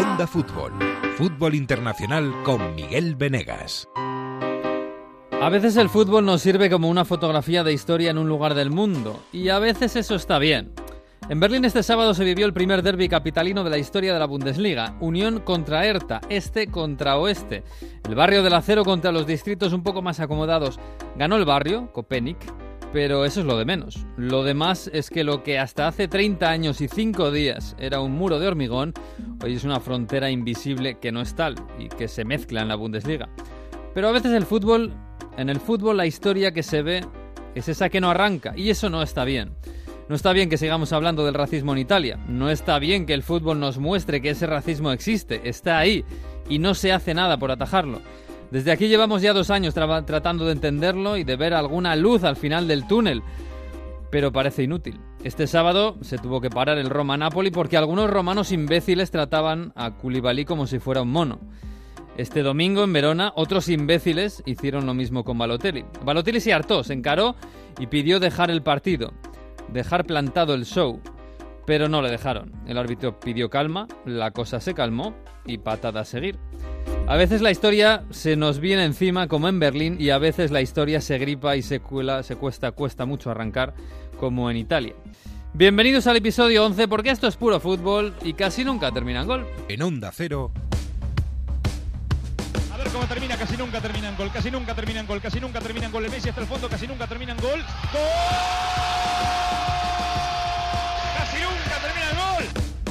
Onda Fútbol. Fútbol Internacional con Miguel Venegas. A veces el fútbol nos sirve como una fotografía de historia en un lugar del mundo, y a veces eso está bien. En Berlín este sábado se vivió el primer derby capitalino de la historia de la Bundesliga, Unión contra Hertha, este contra oeste. El barrio del acero contra los distritos un poco más acomodados. Ganó el barrio, Kopenik, pero eso es lo de menos. Lo demás es que lo que hasta hace 30 años y 5 días era un muro de hormigón, hoy es una frontera invisible que no es tal y que se mezcla en la Bundesliga. Pero a veces el fútbol en el fútbol la historia que se ve es esa que no arranca, y eso no está bien. No está bien que sigamos hablando del racismo en Italia, no está bien que el fútbol nos muestre que ese racismo existe, está ahí, y no se hace nada por atajarlo. Desde aquí llevamos ya dos años tratando de entenderlo y de ver alguna luz al final del túnel, pero parece inútil. Este sábado se tuvo que parar el Roma-Napoli porque algunos romanos imbéciles trataban a Koulibaly como si fuera un mono. Este domingo en Verona, otros imbéciles hicieron lo mismo con Balotelli. Balotelli se hartó, se encaró y pidió dejar el partido, dejar plantado el show. Pero no le dejaron. El árbitro pidió calma, la cosa se calmó y patada a seguir. A veces la historia se nos viene encima como en Berlín y a veces la historia se gripa y se cuela, se cuesta, cuesta mucho arrancar como en Italia. Bienvenidos al episodio 11 porque esto es puro fútbol y casi nunca termina en gol. En Onda Cero, cómo termina, casi nunca termina en gol, casi nunca termina en gol, casi nunca termina en gol. El Messi hasta el fondo, casi nunca termina en gol. ¡Gol!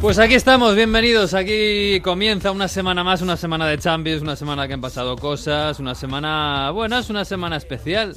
Pues aquí estamos, bienvenidos. Aquí comienza una semana más, una semana de Champions, una semana que han pasado cosas, una semana, bueno, es una semana especial.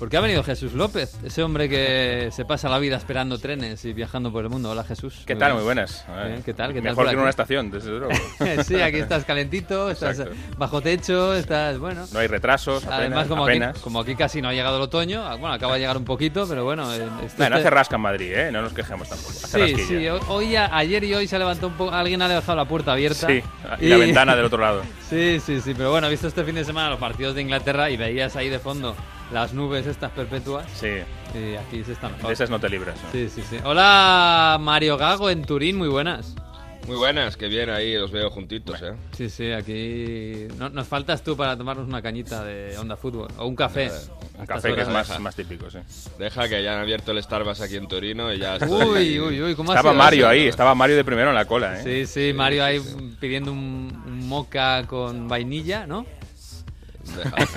Porque ha venido Jesús López, ese hombre que se pasa la vida esperando trenes y viajando por el mundo. Hola Jesús. ¿Qué tal? Muy buenas. ¿Qué tal? ¿Qué Mejor que en una estación, desde luego. sí, aquí estás calentito, estás bajo techo, estás, bueno. No hay retrasos, apenas. Además, como, apenas. Aquí, como aquí casi no ha llegado el otoño, ah, bueno, acaba de llegar un poquito, pero bueno. Este, bueno, hace rasca en Madrid, ¿eh? No nos quejemos tampoco. sí, sí, hoy, ayer y hoy se ha levantado un poco, alguien ha dejado la puerta abierta. Sí, y, la ventana del otro lado. Sí, sí, sí, pero bueno, he visto este fin de semana los partidos de Inglaterra y veías ahí de fondo las nubes estas perpetuas. Sí. Y aquí se están De esas no te libras. Sí, sí, sí. Hola, Mario Gago en Turín, muy buenas. Muy buenas, que bien ahí, os veo juntitos, ¿eh? Sí, sí, aquí nos faltas tú para tomarnos una cañita de onda fútbol o un café. Eh, un café que es más, más, típico, sí. Deja que ya han abierto el Starbucks aquí en Torino y ya Uy, uy, uy, ¿cómo Estaba Mario ahí, estaba Mario de primero en la cola, ¿eh? Sí, sí, Mario ahí pidiendo un, un moca con vainilla, ¿no?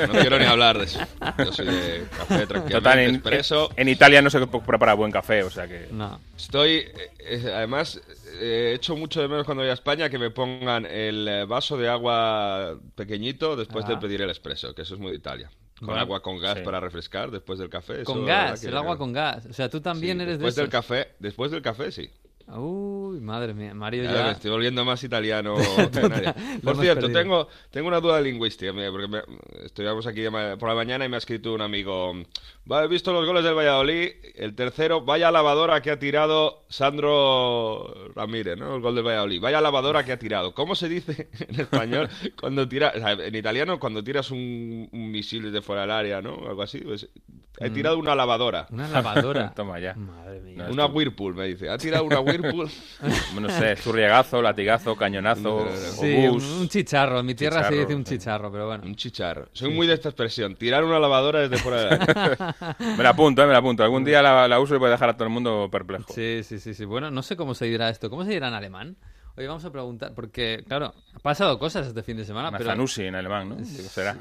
No quiero ni hablar de eso. Yo soy de café tranquilo. en, Italia no se prepara buen café, o sea que... No. Estoy... Eh, eh, además, eh, he hecho mucho de menos cuando voy a España que me pongan el vaso de agua pequeñito después de ah. pedir el expreso, que eso es muy de Italia. Con agua con gas para refrescar después del café. Con gas, el agua con gas. O sea, tú también eres después de del café Después del café, sí. Uy, madre mía, Mario ya... Me estoy volviendo más italiano. por cierto, tengo, tengo una duda lingüística, porque me, estuvimos aquí por la mañana y me ha escrito un amigo, he visto los goles del Valladolid, el tercero, vaya lavadora que ha tirado Sandro Ramírez, ¿no? El gol del Valladolid, vaya lavadora que ha tirado. ¿Cómo se dice en español cuando tiras, en italiano cuando tiras un, misil de fuera del área, ¿no? Algo así, pues, he mm. tirado una lavadora. Una lavadora. Toma ya. Madre mía. Una Whirlpool, me dice. Ha tirado una Whirlpool. No sé, churriagazo, latigazo, cañonazo, sí, un chicharro. En mi tierra se dice un chicharro, pero bueno. Un chicharro. Soy muy de esta expresión. Tirar una lavadora desde fuera del área. me la apunto, eh, me la apunto. Algún día la, uso y voy a dejar a todo el mundo perplejo. Sí, sí, sí, sí. Bueno, no sé cómo se dirá esto. ¿Cómo se dirá en alemán? Hoy vamos a preguntar, porque, claro, ha pasado cosas este fin de semana. Una pero... en alemán, ¿no? será.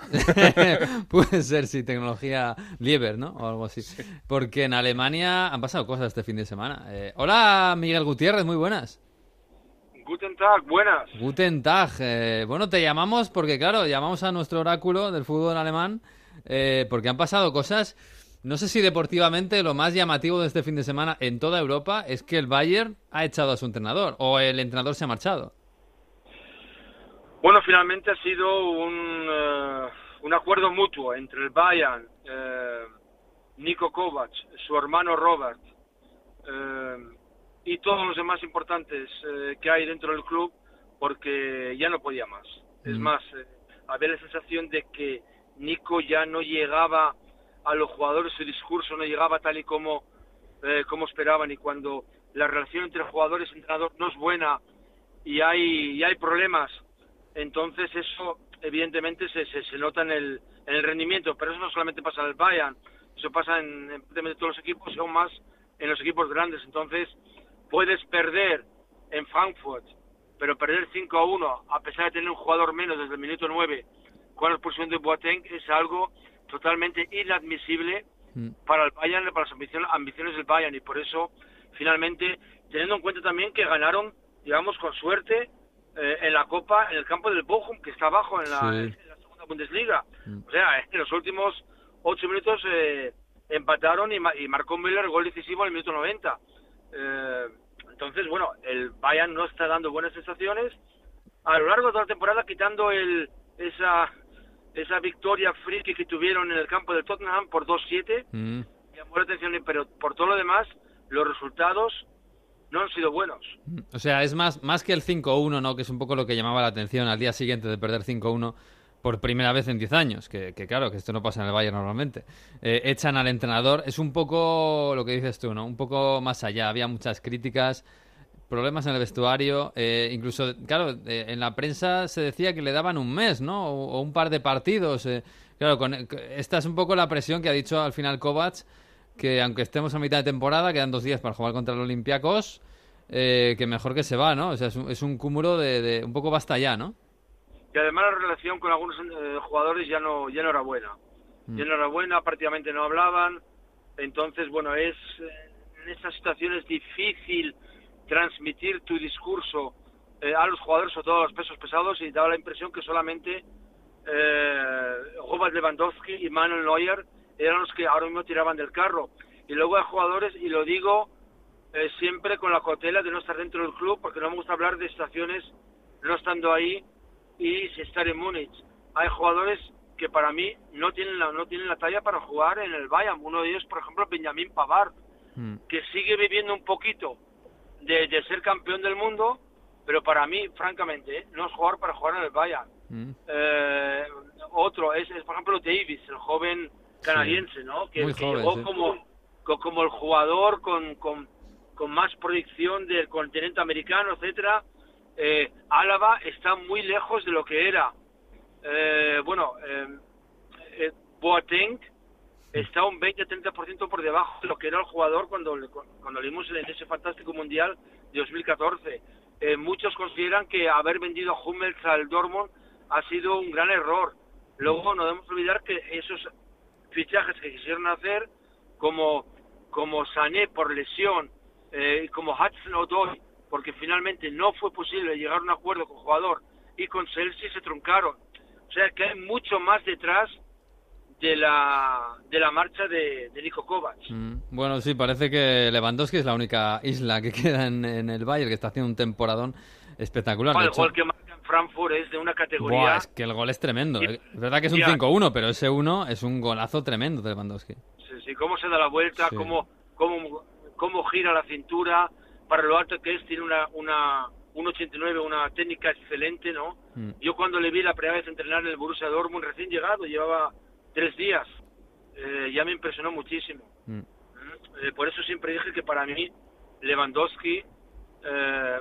Puede ser, sí, tecnología Lieber, ¿no? O algo así. Porque en Alemania han pasado cosas este fin de semana. Eh, hola, Miguel Gutiérrez, muy buenas. Guten Tag, buenas. Guten Tag. Eh, bueno, te llamamos porque, claro, llamamos a nuestro oráculo del fútbol alemán eh, porque han pasado cosas no sé si deportivamente lo más llamativo de este fin de semana en toda Europa es que el Bayern ha echado a su entrenador o el entrenador se ha marchado. Bueno, finalmente ha sido un, eh, un acuerdo mutuo entre el Bayern, eh, Nico Kovac, su hermano Robert eh, y todos los demás importantes que hay dentro del club, porque ya no podía más. Es Mm. más, había la sensación de que Nico ya no llegaba a los jugadores, su discurso no llegaba tal y como, eh, como esperaban y cuando la relación entre jugadores y entrenador no es buena y hay, y hay problemas, entonces eso evidentemente se, se, nota en el, en el rendimiento, pero eso no solamente pasa en el Bayern, eso pasa en, en todos los equipos y aún más en los equipos grandes, entonces puedes perder en Frankfurt, pero perder 5 a 1 a pesar de tener un jugador menos desde el minuto 9 con la expulsión de Boateng es algo totalmente inadmisible Mm. para el Bayern, para las ambiciones, ambiciones del Bayern y por eso finalmente teniendo en cuenta también que ganaron digamos con suerte eh, en la Copa en el campo del Bochum que está abajo en la, Sí. en la segunda Bundesliga Mm. o sea en los últimos ocho minutos eh, empataron y, ma- y marcó Müller el gol decisivo en el minuto 90 Eh, entonces bueno el Bayern no está dando buenas sensaciones a lo largo de toda la temporada quitando el esa esa victoria friki que tuvieron en el campo del Tottenham por 2-7 Mm. llamó la atención, pero por todo lo demás, los resultados no han sido buenos. O sea, es más, más que el 5-1, ¿no? Que es un poco lo que llamaba la atención al día siguiente de perder 5-1 por primera vez en 10 años. Que, que claro, que esto no pasa en el Bayern normalmente. Eh, echan al entrenador. Es un poco lo que dices tú, ¿no? Un poco más allá. Había muchas críticas, problemas en el vestuario. eh, incluso, claro, eh, en la prensa se decía que le daban un mes, ¿no? O, o un par de partidos. eh. Claro, con, esta es un poco la presión que ha dicho al final Kovacs que aunque estemos a mitad de temporada, quedan dos días para jugar contra el Olympiacos, eh, que mejor que se va, ¿no? O sea, es un, es un cúmulo de, de un poco basta ya, ¿no? Y además la relación con algunos eh, jugadores ya no, ya no era buena. Ya no era buena, prácticamente no hablaban. Entonces, bueno, es eh, en estas situaciones difícil transmitir tu discurso eh, a los jugadores, sobre todo a los pesos pesados, y daba la impresión que solamente eh, Robert Lewandowski y Manuel Neuer eran los que ahora mismo tiraban del carro. Y luego hay jugadores, y lo digo eh, siempre con la cautela de no estar dentro del club, porque no me gusta hablar de situaciones no estando ahí y si estar en Múnich. Hay jugadores que para mí no tienen la, no tienen la talla para jugar en el Bayern. Uno de ellos, por ejemplo, Benjamin Pavard, Mm. que sigue viviendo un poquito de, de ser campeón del mundo, pero para mí, francamente, ¿eh? no es jugar para jugar en el Bayern. Mm. Eh, otro es, es, por ejemplo, Davis, el joven canadiense, ¿no? Que, Muy que joven, llegó sí. como, co- como el jugador con, con, con más proyección del continente americano, etcétera. Eh, Álava está muy lejos de lo que era. Eh, bueno, Boateng está un 20-30% por debajo de lo que era el jugador cuando, cuando le vimos en ese fantástico mundial de 2014. Eh, muchos consideran que haber vendido a Hummels al Dortmund ha sido un gran error. Luego no debemos olvidar que esos fichajes que quisieron hacer, como, como Sané por lesión, eh, como Hudson Odoi, porque finalmente no fue posible llegar a un acuerdo con el jugador y con Chelsea se truncaron. O sea que hay mucho más detrás de la, de la marcha de, de Nico Kovac. Mm. Bueno, sí, parece que Lewandowski es la única isla que queda en, en el Bayern, que está haciendo un temporadón espectacular. Bueno, el gol que marca en Frankfurt es de una categoría... Buah, es que el gol es tremendo. Y- eh. Es verdad que es un Ya. 5-1, pero ese 1 es un golazo tremendo de Lewandowski. Sí, sí, cómo se da la vuelta, Sí. cómo, cómo, cómo gira la cintura, para lo alto que es, tiene una, una, un 89, una técnica excelente, ¿no? Mm. Yo cuando le vi la primera vez entrenar en el Borussia Dortmund, recién llegado, llevaba tres días, eh, ya me impresionó muchísimo. Mm. Eh, por eso siempre dije que para mí Lewandowski, eh,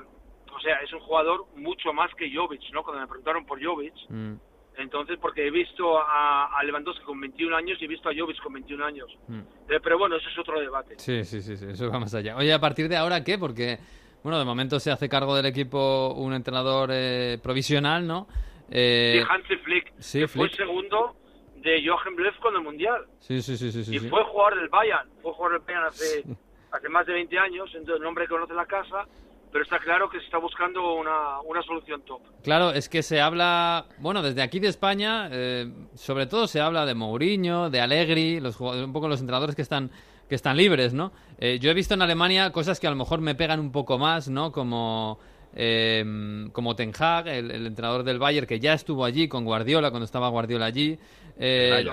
o sea, es un jugador mucho más que Jovic, ¿no? Cuando me preguntaron por Jovic, Mm. entonces, porque he visto a, a Lewandowski con 21 años y he visto a Jovic con 21 años. Mm. Eh, pero bueno, eso es otro debate. Sí, sí, sí, sí, eso va más allá. Oye, a partir de ahora, ¿qué? Porque, bueno, de momento se hace cargo del equipo un entrenador eh, provisional, ¿no? Eh, Sí, Hansi Flick, sí, que fue Flick. segundo de Joachim Löw con el Mundial. sí, sí, sí, sí, sí, y sí. fue jugador del Bayern, fue jugador del Bayern hace, hace más de 20 años, entonces el hombre conoce la casa, pero está claro que se está buscando una, una solución top. Claro, es que se habla, bueno, desde aquí de España, eh, sobre todo se habla de Mourinho, de Allegri, los jugadores, un poco los entrenadores que están que están libres, ¿no? Eh, yo he visto en Alemania cosas que a lo mejor me pegan un poco más, ¿no? Como eh, como Ten Hag, el, entrenador del Bayern, que ya estuvo allí con Guardiola cuando estaba Guardiola allí. Eh,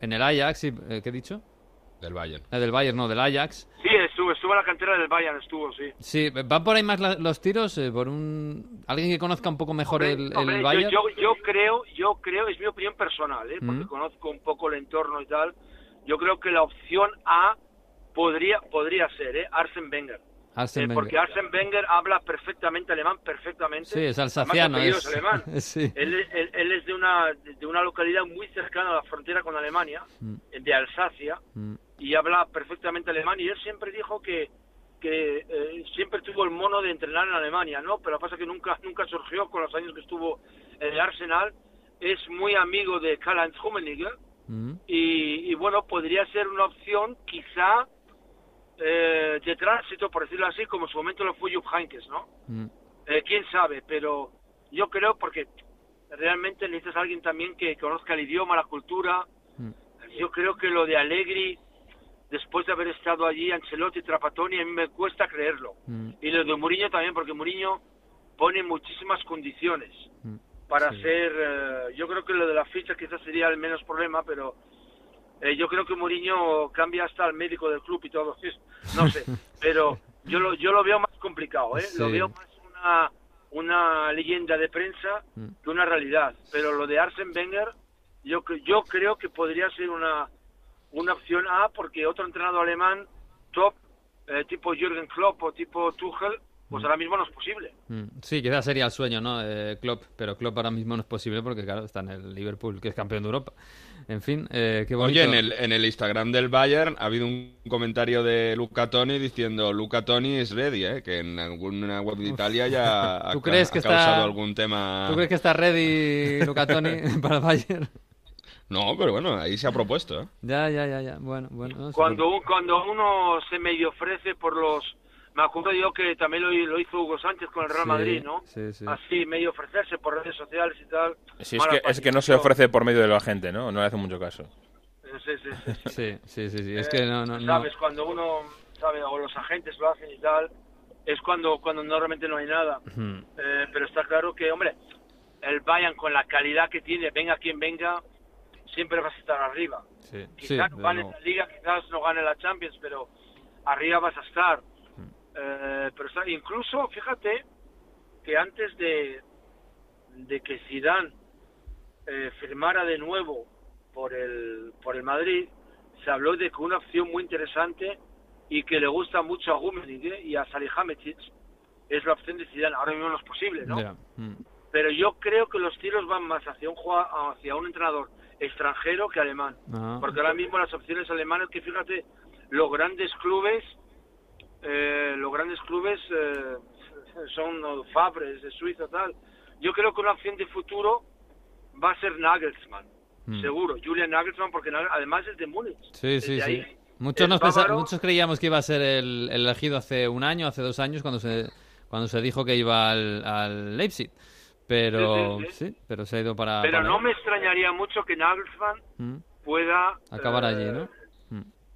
en el Ajax, sí, ¿qué he dicho? Del Bayern. del Bayern, no, del Ajax. Sí, estuvo, estuvo en la cantera del Bayern, estuvo, sí. Sí, ¿van por ahí más los tiros? Eh, ¿Por un alguien que conozca un poco mejor el, el Bayern? Yo, yo, creo, yo creo, es mi opinión personal, ¿eh? porque mm. conozco un poco el entorno y tal, yo creo que la opción A podría, podría ser, ¿eh? Arsen Wenger. Eh, porque Arsen Wenger habla perfectamente alemán, perfectamente. Sí, es alsaciano. Es... alemán. él, él, es de una, de una localidad muy cercana a la frontera con Alemania, mm. de Alsacia, mm. y habla perfectamente alemán. Y él siempre dijo que, que eh, siempre tuvo el mono de entrenar en Alemania, ¿no? Pero pasa que nunca, nunca surgió con los años que estuvo en el Arsenal. Es muy amigo de Karl-Heinz Rummenigge. Mm. Y, y bueno, podría ser una opción, quizá eh, de tránsito, por decirlo así, como en su momento lo fue Jupp Heynckes, ¿no? Mm. Eh, quién sabe, pero yo creo porque realmente necesitas a alguien también que conozca el idioma, la cultura. Mm. Yo creo que lo de Allegri, después de haber estado allí, Ancelotti, Trapattoni, a mí me cuesta creerlo. Mm. Y lo de Mourinho también, porque Mourinho pone muchísimas condiciones para ser... Eh, yo creo que lo de la ficha quizás sería el menos problema, pero eh, yo creo que Mourinho cambia hasta el médico del club y todo. No sé, pero yo lo, yo lo veo más complicado, ¿eh? Lo veo más una, una leyenda de prensa mm. que una realidad. Pero lo de Arsen Wenger, yo, yo creo que podría ser una, una opción A, porque otro entrenador alemán top, eh, tipo Jürgen Klopp o tipo Tuchel, pues mm. ahora mismo no es posible. Mm. Sí, quizás sería el sueño, ¿no? Eh, Klopp, pero Klopp ahora mismo no es posible porque, claro, está en el Liverpool, que es campeón de Europa. En fin, eh, qué bonito. Oye, en el, en el Instagram del Bayern ha habido un comentario de Luca Toni diciendo Luca Toni es ready, ¿eh? que en alguna web de Italia ya ha, crees que causado algún tema... ¿Tú crees que está ready Luca Toni para el Bayern? No, pero bueno, ahí se ha propuesto. ¿eh? Ya, ya, ya, ya. Bueno, bueno. cuando, cuando uno se medio ofrece por los me acuerdo yo que también lo, hizo Hugo Sánchez con el Real Madrid, ¿no? Sí, sí. Así, medio ofrecerse por redes sociales y tal. Sí, es que, es que no se ofrece por medio de la gente, ¿no? No le hace mucho caso. Sí, sí, sí. sí, sí, sí, Es que no, no, Sabes, cuando uno, sabe, o los agentes lo hacen y tal, es cuando, cuando normalmente no hay nada. Eh, pero está claro que, hombre, el Bayern con la calidad que tiene, venga quien venga, siempre vas a estar arriba. Sí, quizás no gane la Liga, quizás no gane la Champions, pero arriba vas a estar. Eh, pero incluso, fíjate que antes de, de que Zidane eh, firmara de nuevo por el, por el Madrid, se habló de que una opción muy interesante y que le gusta mucho a Rummenigge y a Salihamidzic es la opción de Zidane. Ahora mismo no es posible, ¿no? Mm. Pero yo creo que los tiros van más hacia un hacia un entrenador extranjero que alemán, ah. porque ahora mismo las opciones alemanas que fíjate los grandes clubes eh, los grandes clubes eh, son Fabres de Suiza tal. Yo creo que una opción de futuro va a ser Nagelsmann, hmm. seguro. Julian Nagelsmann, porque además es de Múnich. Sí, sí, sí. Muchos, muchos creíamos que iba a ser el, elegido hace un año, hace dos años, cuando se, cuando se dijo que iba al, Leipzig. Pero sí, pero se ha ido para. Pero no me extrañaría mucho que Nagelsmann hmm. pueda. Acabar allí, ¿no?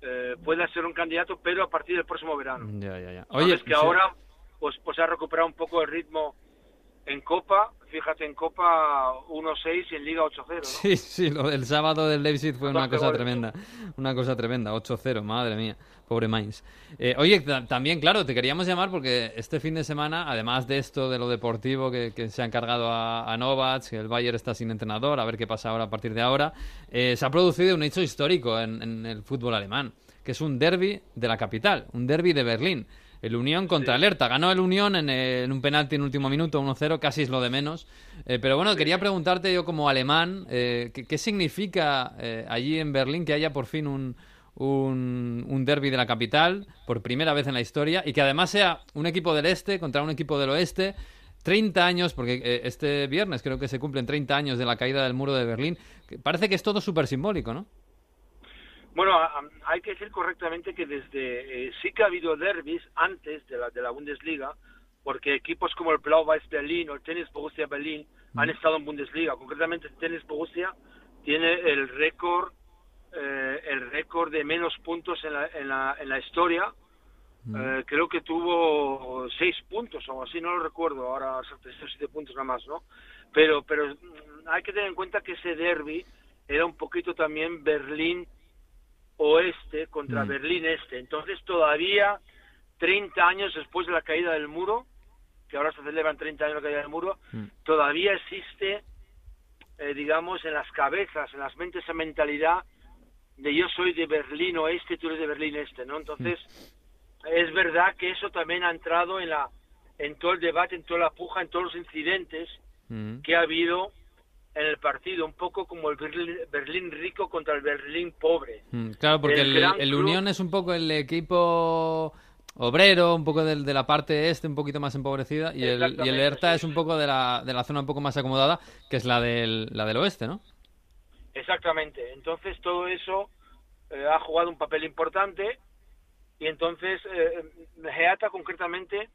Eh, pueda ser un candidato, pero a partir del próximo verano. Ya, ya, ya. Oye, es que ahora pues, pues ha recuperado un poco el ritmo en Copa, fíjate, en Copa 1-6 y en Liga 8-0. Sí, sí, el sábado del Leipzig fue una cosa tremenda. Una cosa tremenda, 8-0, madre mía, pobre Mainz. Eh, oye, también, claro, te queríamos llamar porque este fin de semana, además de esto de lo deportivo que, se ha encargado a, a Novats, que el Bayern está sin entrenador, a ver qué pasa ahora a partir de ahora, eh, se ha producido un hecho histórico en, en el fútbol alemán, que es un derby de la capital, un derby de Berlín. El Unión contra Alerta. Ganó el Unión en, un penalti en último minuto, 1-0, casi es lo de menos. Eh, pero bueno, quería preguntarte yo como alemán, eh, ¿qué, significa eh, allí en Berlín que haya por fin un, un, derby de la capital, por primera vez en la historia, y que además sea un equipo del este contra un equipo del oeste? 30 años, porque este viernes creo que se cumplen 30 años de la caída del muro de Berlín. Parece que es todo súper simbólico, ¿no? Bueno, hay que decir correctamente que desde eh, sí que ha habido derbis antes de la, de la Bundesliga, porque equipos como el Blau-Weiß Berlin o el Tennis Borussia Berlin han estado en Bundesliga. Concretamente, el Tennis Borussia tiene el récord eh, el récord de menos puntos en la, en la, en la historia eh, creo que tuvo seis puntos o así, no lo recuerdo ahora, o siete puntos nada más, ¿no? Pero, pero mm, hay que tener en cuenta que ese derby era un poquito también Berlín oeste contra Mm. Berlín este. Entonces todavía 30 años después de la caída del muro, que ahora se celebran 30 años de la caída del muro, Mm. todavía existe, eh, digamos, en las cabezas, en las mentes esa mentalidad de yo soy de Berlín oeste, tú eres de Berlín este, ¿no? Entonces, es verdad que eso también ha entrado en la en todo el debate, en toda la puja, en todos los incidentes Mm. que ha habido en el partido, un poco como el Berlín, Berlín rico contra el Berlín pobre. Mm, Claro, porque El el, club- Unión es un poco el equipo obrero, un poco del- de, la parte este, un poquito más empobrecida, y el, y el sí. es un poco de la, de la zona un poco más acomodada, que es la del, la del oeste, ¿no? Exactamente. Entonces todo eso eh, ha jugado un papel importante y entonces eh, Geata concretamente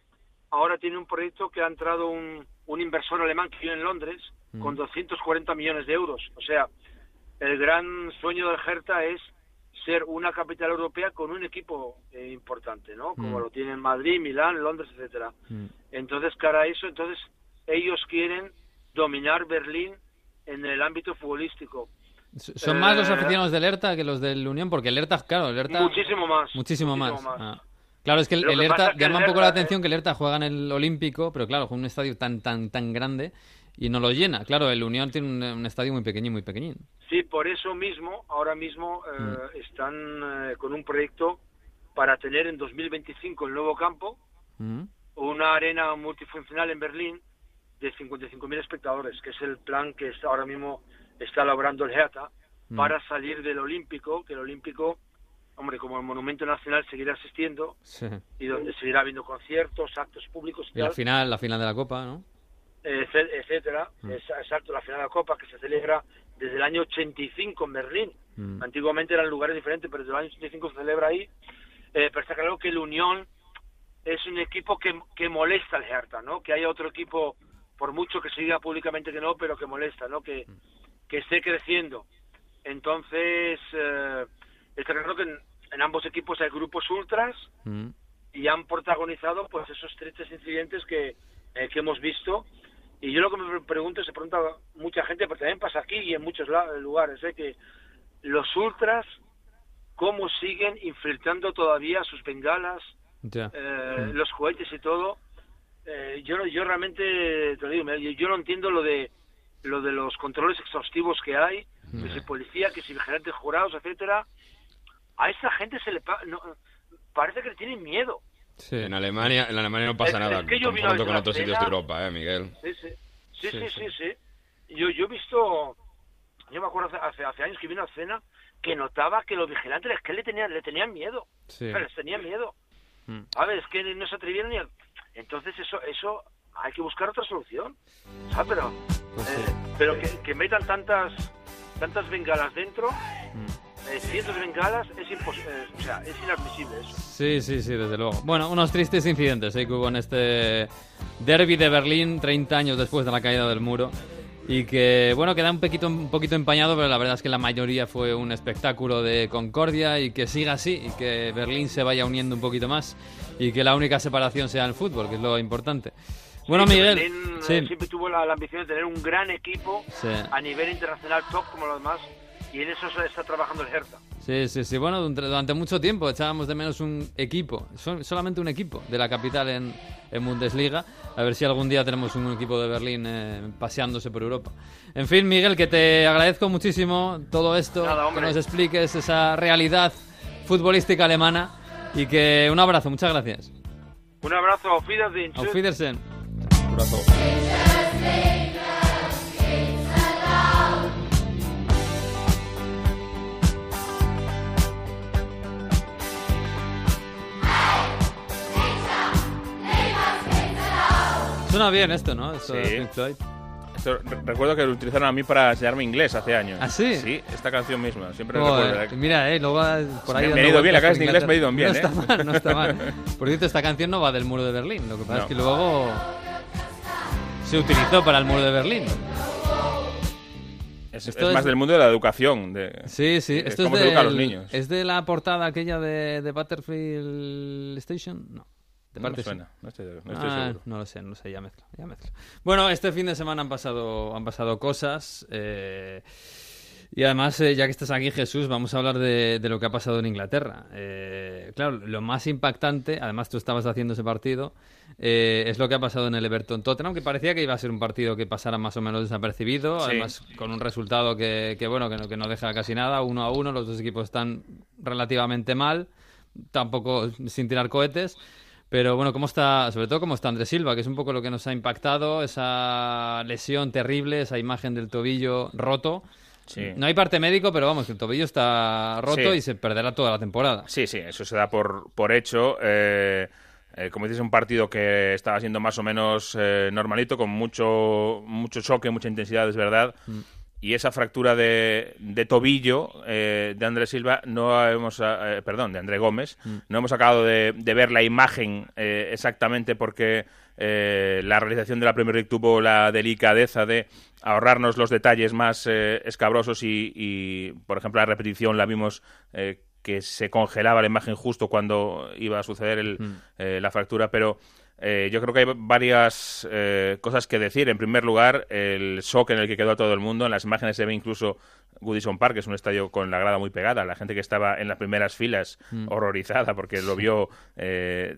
ahora tiene un proyecto que ha entrado un, un inversor alemán que vive en Londres con 240 millones de euros. O sea, el gran sueño del Hertha es ser una capital europea con un equipo eh, importante, ¿no? Como Mm. lo tienen Madrid, Milán, Londres, etcétera. Mm. Entonces, cara a eso, entonces ellos quieren dominar Berlín en el ámbito futbolístico. Son más los Eh, aficionados del Hertha que los del Unión, porque el Hertha, claro, el. Muchísimo más. Muchísimo, más. Ah. Claro, es que el, que llama el un poco la atención que el Hertha juega en el Olímpico, pero claro, con un estadio tan tan tan grande y no lo llena. Claro, el Unión tiene un, un estadio muy pequeño, muy pequeñín. Sí, por eso mismo, ahora mismo eh, Mm. están eh, con un proyecto para tener en 2025 el nuevo campo, Mm. una arena multifuncional en Berlín de 55.000 espectadores, que es el plan que está- ahora mismo está elaborando el Hertha Mm. para salir del Olímpico, que el Olímpico, hombre, como el Monumento Nacional seguirá existiendo Sí. y donde seguirá habiendo conciertos, actos públicos y Y la final, la final de la Copa, ¿no? etcétera, Mm. Exacto, la final de la Copa que se celebra desde el año 85 en Berlín. Mm. Antiguamente eran lugares diferentes, pero desde el año 85 se celebra ahí. Eh, pero está claro que el Unión es un equipo que, que molesta al Hertha, ¿no? Que haya otro equipo, por mucho que se diga públicamente que no, pero que molesta, ¿no? Que, que esté creciendo. Entonces, eh, está claro que en, en ambos equipos hay grupos ultras Mm. y han protagonizado pues esos tristes incidentes que, eh, que hemos visto y yo lo que me pre- pregunto se pregunta mucha gente pero también pasa aquí y en muchos lugares ¿eh? que los ultras cómo siguen infiltrando todavía sus bengalas Ya. eh, Mm. los cohetes y todo eh, yo yo realmente te lo digo me- yo no entiendo lo de lo de los controles exhaustivos que hay que si policía que si vigilantes jurados etcétera a esa gente se le pa- no, parece que le tienen miedo Sí. En Alemania, en Alemania no pasa Es- nada es que yo vi una confronto vez con otros sitios de Europa, eh, Miguel. Sí, sí. Sí, Sí, sí, sí. sí. Yo, yo he visto, yo me acuerdo hace, hace, años que vi una escena que notaba que los vigilantes es que le tenían, le tenían miedo. Sí. Les tenían miedo. Mm. A ver, es que no se atrevieron ni a... Entonces eso, eso hay que buscar otra solución. Ah, pero, Pues eh, pero que, que metan tantas, tantas bengalas dentro, Mm. eh, cientos de bengalas, es imposible, o sea, es inadmisible eso. Sí, sí, sí, desde luego. Bueno, unos tristes incidentes ¿eh? que hubo en este derby de Berlín 30 años después de la caída del muro y que, bueno, queda un poquito, un poquito empañado, pero la verdad es que la mayoría fue un espectáculo de concordia y que siga así y que Berlín se vaya uniendo un poquito más y que la única separación sea el fútbol, que es lo importante. Bueno, Sí, Miguel, eh, sí, siempre tuvo la, la ambición de tener un gran equipo Sí. a nivel internacional top como los demás y en eso se está trabajando el Hertha. Sí, sí, sí. Bueno, durante, mucho tiempo echábamos de menos un equipo, sol- solamente un equipo de la capital en, en Bundesliga. A ver si algún día tenemos un equipo de Berlín eh, paseándose por Europa. En fin, Miguel, que te agradezco muchísimo todo esto, Nada, que nos expliques esa realidad futbolística alemana y que un abrazo, muchas gracias. Un abrazo, auf Wiedersehen. Auf Tschüss. Wiedersehen. Suena bien esto, ¿no? Esto de Sí. Pink Floyd. Esto re- recuerdo que lo utilizaron a mí para enseñarme inglés hace años. ¿Ah, sí? Sí, esta canción misma. Siempre Joder, recuerdo. mira, eh, luego eh, por ahí Me- me ha ido bien, la clase por de inglés me ha ido bien, No ¿eh? está mal, no está mal. Por cierto, esta canción no va del muro de Berlín. Lo que pasa es No. que luego se utilizó para el muro de Berlín. Es, más del mundo de la educación. De, sí, sí. Esto es, de, a los niños. ¿Es de la portada aquella de, de Butterfield Station? No. no me suena, no estoy, no estoy ah, seguro. No lo sé, no lo sé, ya mezclo, ya mezclo. Bueno, este fin de semana han pasado, han pasado cosas. Eh, y además, eh, ya que estás aquí, Jesús, vamos a hablar de, lo que ha pasado en Inglaterra. Eh, claro, lo más impactante, además tú estabas haciendo ese partido, eh, es lo que ha pasado en el Everton Tottenham, que parecía que iba a ser un partido que pasara más o menos desapercibido, además con un resultado que, bueno, que no, que no deja casi nada, uno a uno, los dos equipos están relativamente mal, tampoco sin tirar cohetes. Pero bueno, ¿cómo está, sobre todo cómo está Andrés Silva, que es un poco lo que nos ha impactado, esa lesión terrible, esa imagen del tobillo roto. No hay parte médico, pero vamos, el tobillo está roto y se perderá toda la temporada. Sí, sí, eso se da por, por hecho. Eh, eh, como dices, un partido que estaba siendo más o menos eh, normalito, con mucho, mucho choque, mucha intensidad, es verdad. Mm. Y esa fractura de, de tobillo de Andrés Silva, no hemos, perdón, de André Gómez, mm. no hemos acabado de, de ver la imagen exactamente porque eh, la realización de la Premier League tuvo la delicadeza de ahorrarnos los detalles más eh, escabrosos y, por ejemplo, la repetición la vimos eh, que se congelaba la imagen justo cuando iba a suceder mm. la fractura, pero yo creo que hay varias cosas que decir. En primer lugar, el shock en el que quedó todo el mundo. En las imágenes se ve incluso Goodison Park, que es un estadio con la grada muy pegada. La gente que estaba en las primeras filas, mm. horrorizada porque lo vio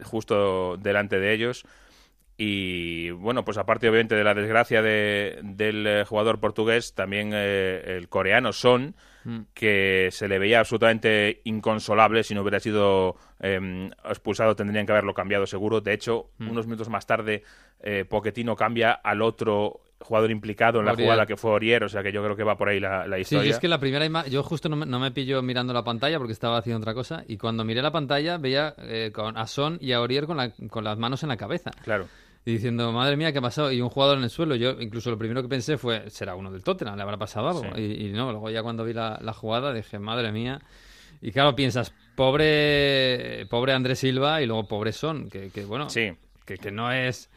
justo delante de ellos. Y bueno, pues aparte obviamente de la desgracia del eh, jugador portugués, también eh, el coreano Son, mm. que se le veía absolutamente inconsolable. Si no hubiera sido em, expulsado, tendrían que haberlo cambiado seguro. De hecho, mm. unos minutos más tarde, eh, Poquetino cambia al otro jugador implicado en la jugada que fue Orier, o sea que yo creo que va por ahí la, historia. Sí, es que la primera imagen, yo justo no me, no me pillo mirando la pantalla porque estaba haciendo otra cosa y cuando miré la pantalla veía con, a Son y a Orier con, la, con las manos en la cabeza. Claro y diciendo, madre mía, ¿qué ha pasado? Y un jugador en el suelo. Yo incluso lo primero que pensé fue, será uno del Tottenham, le habrá pasado algo. Y, no, luego ya cuando vi la, jugada dije, madre mía. Y claro, piensas, pobre pobre Andrés Silva y luego pobre Son, que, bueno, sí. que, que no es...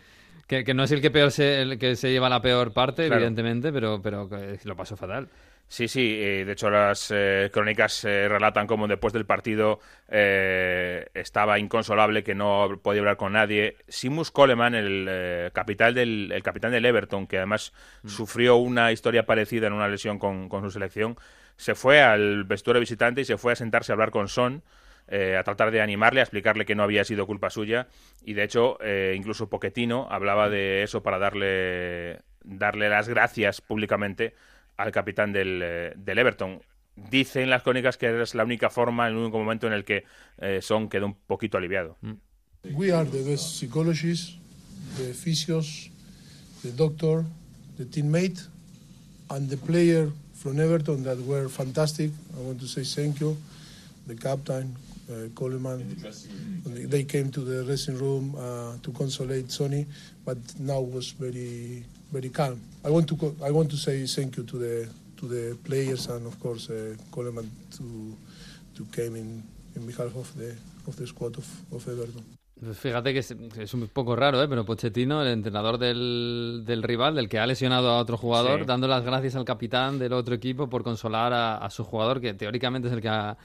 Que, que, no es el que peor se, el que se lleva la peor parte, evidentemente, pero, pero que lo pasó fatal. Sí, sí, de hecho las eh, crónicas eh, relatan cómo después del partido eh, estaba inconsolable, que no podía hablar con nadie. Simus Coleman, el, capitán del, el capitán del Everton, que además mm. sufrió una historia parecida en una lesión con, su selección, se fue al vestuario visitante y se fue a sentarse a hablar con Son. a tratar de animarle, a explicarle que no había sido culpa suya y de hecho incluso Poquetino hablaba de eso para darle, darle las gracias públicamente al capitán del, eh, del Everton. Dicen las crónicas que es la única forma, el único momento en el que eh, Son quedó un poquito aliviado. Mm. We are the best psychologists, the physios, the doctor, the teammate, and the player from Everton that were fantastic. I want to say thank you, the captain, uh, Coleman. They came to the dressing room uh, to consolate Sonny, but now was very very calm. I want to I want to say thank you to the to the players and of course uh, Coleman to to came in in behalf of the of the squad of, of Everton. Pues fíjate que es, un poco raro, ¿eh? pero Pochettino, el entrenador del, del, rival, del que ha lesionado a otro jugador, dando las gracias al capitán del otro equipo por consolar a, a, su jugador, que teóricamente es el que ha,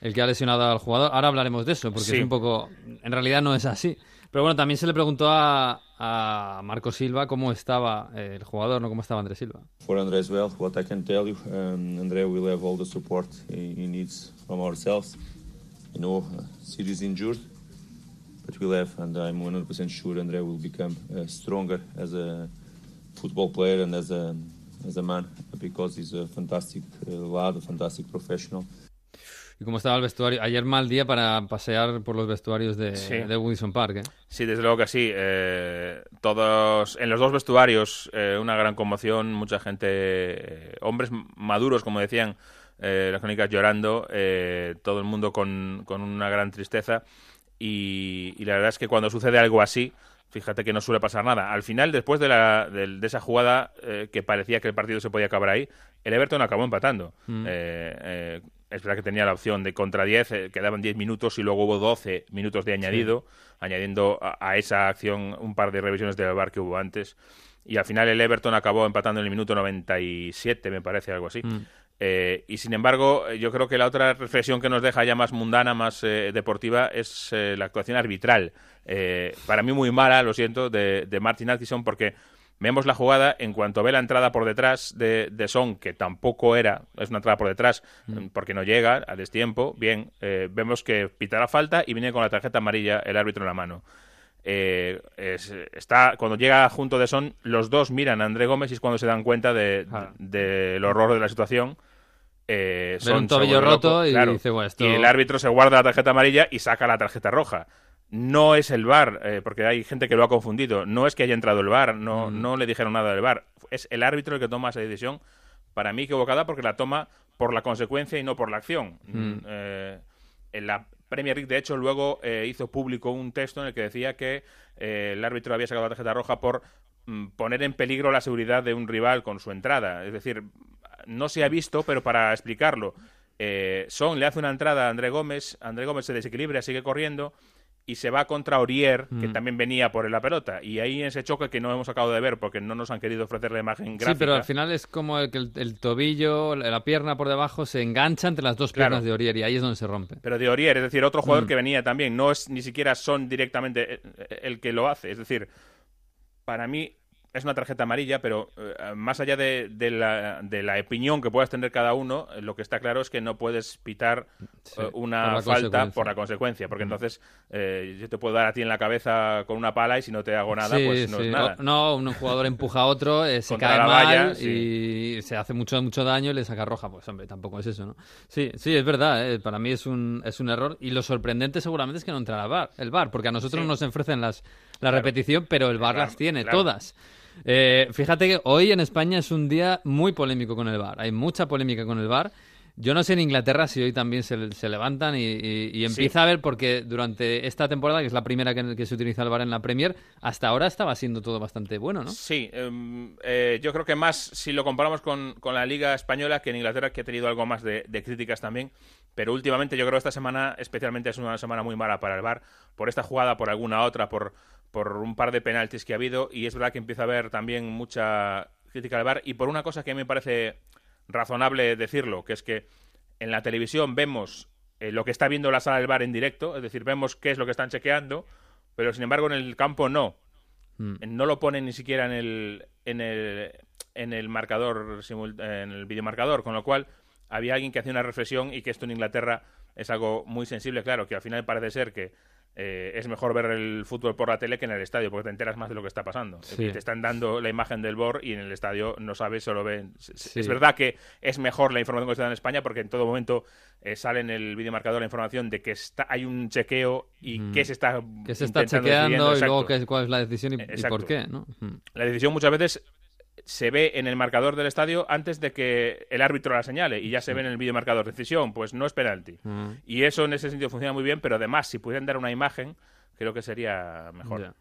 el que ha lesionado al jugador. Ahora hablaremos de eso, porque es un poco. En realidad no es así. Pero bueno, también se le preguntó a, a Marco Silva cómo estaba el jugador, no cómo estaba Andrés Silva. For André as well, what I can tell you, um, André will have all the support he, he needs from ourselves. You know, uh, serious injured, but we'll have, and I'm 100% sure André will become uh, stronger as a football player and as a as a man because he's a fantastic uh, lad, a fantastic professional. Y cómo estaba el vestuario. Ayer mal día para pasear por los vestuarios de, de Wilson Park. ¿eh? Sí, desde luego que sí. Eh, todos, en los dos vestuarios, eh, una gran conmoción, mucha gente, hombres maduros, como decían las crónicas, llorando, todo el mundo con, con una gran tristeza. Y, y, la verdad es que cuando sucede algo así, fíjate que no suele pasar nada. Al final, después de, la, de, esa jugada que parecía que el partido se podía acabar ahí, el Everton acabó empatando. Mm es verdad que tenía la opción de contra 10, eh, quedaban 10 minutos y luego hubo 12 minutos de añadido, añadiendo a, esa acción un par de revisiones de bar que hubo antes. y al final el Everton acabó empatando en el minuto 97, me parece, algo así. Mm. Eh, y sin embargo, yo creo que la otra reflexión que nos deja ya más mundana, más eh, deportiva, es eh, la actuación arbitral. para mí muy mala, lo siento, de, de Martin Atkinson, porque vemos la jugada en cuanto ve la entrada por detrás de, de Son, que tampoco era, es una entrada por detrás, Mm. porque no llega a destiempo. Bien, vemos que pita la falta y viene con la tarjeta amarilla el árbitro en la mano. Eh, es- está cuando llega junto de Son, los dos miran a André Gómez y es cuando se dan cuenta de- Claro. del horror de la situación. Eh, Ver un tobillo loco, roto y claro. dice, bueno, esto- Y el árbitro se guarda la tarjeta amarilla y saca la tarjeta roja. No es el VAR, eh, porque hay gente que lo ha confundido. No es que haya entrado el VAR, no, Mm. no le dijeron nada del VAR. Es el árbitro el que toma esa decisión, para mí equivocada, porque la toma por la consecuencia y no por la acción. Mm. Eh, en la Premier League, de hecho, luego eh, hizo público un texto en el que decía que el árbitro había sacado la tarjeta roja por mm, poner en peligro la seguridad de un rival con su entrada. Es decir, no se ha visto, pero para explicarlo, eh, Son le hace una entrada a André Gómez, André Gómez se desequilibra, sigue corriendo y se va contra Aurier, que Mm. también venía por la pelota. Y ahí en ese choque que no hemos acabado de ver porque no nos han querido ofrecer la imagen gráfica. Sí, pero al final es como el que el, el tobillo, la pierna por debajo se engancha entre las dos Claro. piernas de Orier y ahí es donde se rompe. Pero de Orier, es decir, otro jugador Mm. que venía también. No es ni siquiera son directamente eh, eh, el que lo hace. Es decir, para mí es una tarjeta amarilla, pero eh, más allá de, de la, de la opinión que puedas tener cada uno, eh, lo que está claro es que no puedes pitar Sí, eh, una falta por la consecuencia, porque Mm. entonces eh, yo te puedo dar a ti en la cabeza con una pala y si no te hago nada, Sí, pues no sí. es nada. O- no, un jugador empuja a otro, eh, se cae la mal valla, y se hace mucho, mucho daño y le saca roja. Pues hombre, tampoco es eso, ¿no? Sí, sí, es verdad, eh, para mí es un, es un error. Y lo sorprendente seguramente es que no entrará el VAR, el VAR porque a nosotros nos ofrecen las, la Claro. repetición, pero el Claro, las tiene claro. todas. Eh, fíjate que hoy en España es un día muy polémico con el VAR. Hay mucha polémica con el VAR. Yo no sé en Inglaterra si hoy también se, se levantan y, y- y empieza a ver, porque durante esta temporada, que es la primera que, que se utiliza el VAR en la Premier, hasta ahora estaba siendo todo bastante bueno, ¿no? Sí, em, eh, yo creo que más si lo comparamos con, con la Liga Española que en Inglaterra, que ha tenido algo más de, de críticas también. Pero últimamente yo creo que esta semana especialmente es una semana muy mala para el VAR, por esta jugada, por alguna otra, por, por un par de penaltis que ha habido. Y es verdad que empieza a haber también mucha crítica al VAR. Y por una cosa que a mí me parece razonable decirlo, que es que en la televisión vemos eh, lo que está viendo la sala del VAR en directo, es decir, vemos qué es lo que están chequeando, pero sin embargo en el campo no. Mm. No lo ponen ni siquiera en el, en el, en el marcador, en el videomarcador, con lo cual había alguien que hacía una reflexión y que esto en Inglaterra es algo muy sensible, claro, que al final parece ser que eh, es mejor ver el fútbol por la tele que en el estadio, porque te enteras más de lo que está pasando. Sí. Te están dando la imagen del BOR y en el estadio no sabes, solo ven. Sí. Es verdad que es mejor la información que se da en España porque en todo momento eh, sale en el videomarcador la información de que está, hay un chequeo y Mm. qué se está Que se está chequeando y luego qué, cuál es la decisión y, por qué, ¿no? Mm. La decisión muchas veces se ve en el marcador del estadio antes de que el árbitro la señale y ya se ve en el videomarcador. Decisión, pues no es penalti. Mm. Y eso en ese sentido funciona muy bien, pero además, si pudieran dar una imagen, creo que sería mejor.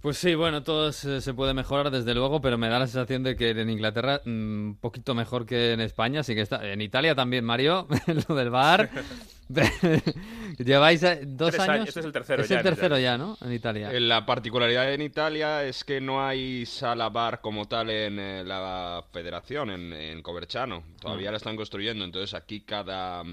Pues sí, bueno, todo se, puede mejorar desde luego, pero me da la sensación de que en Inglaterra mm, un poquito mejor que en España, sí que está. En Italia también, Mario, lo del bar. Lleváis eh, dos Tres años. años, este es el tercero Es ya el tercero ya, ¿no? En Italia. Eh, La particularidad en Italia es que no hay sala bar como tal en eh, la federación, en, en Coverciano. Todavía la están construyendo, entonces aquí cada,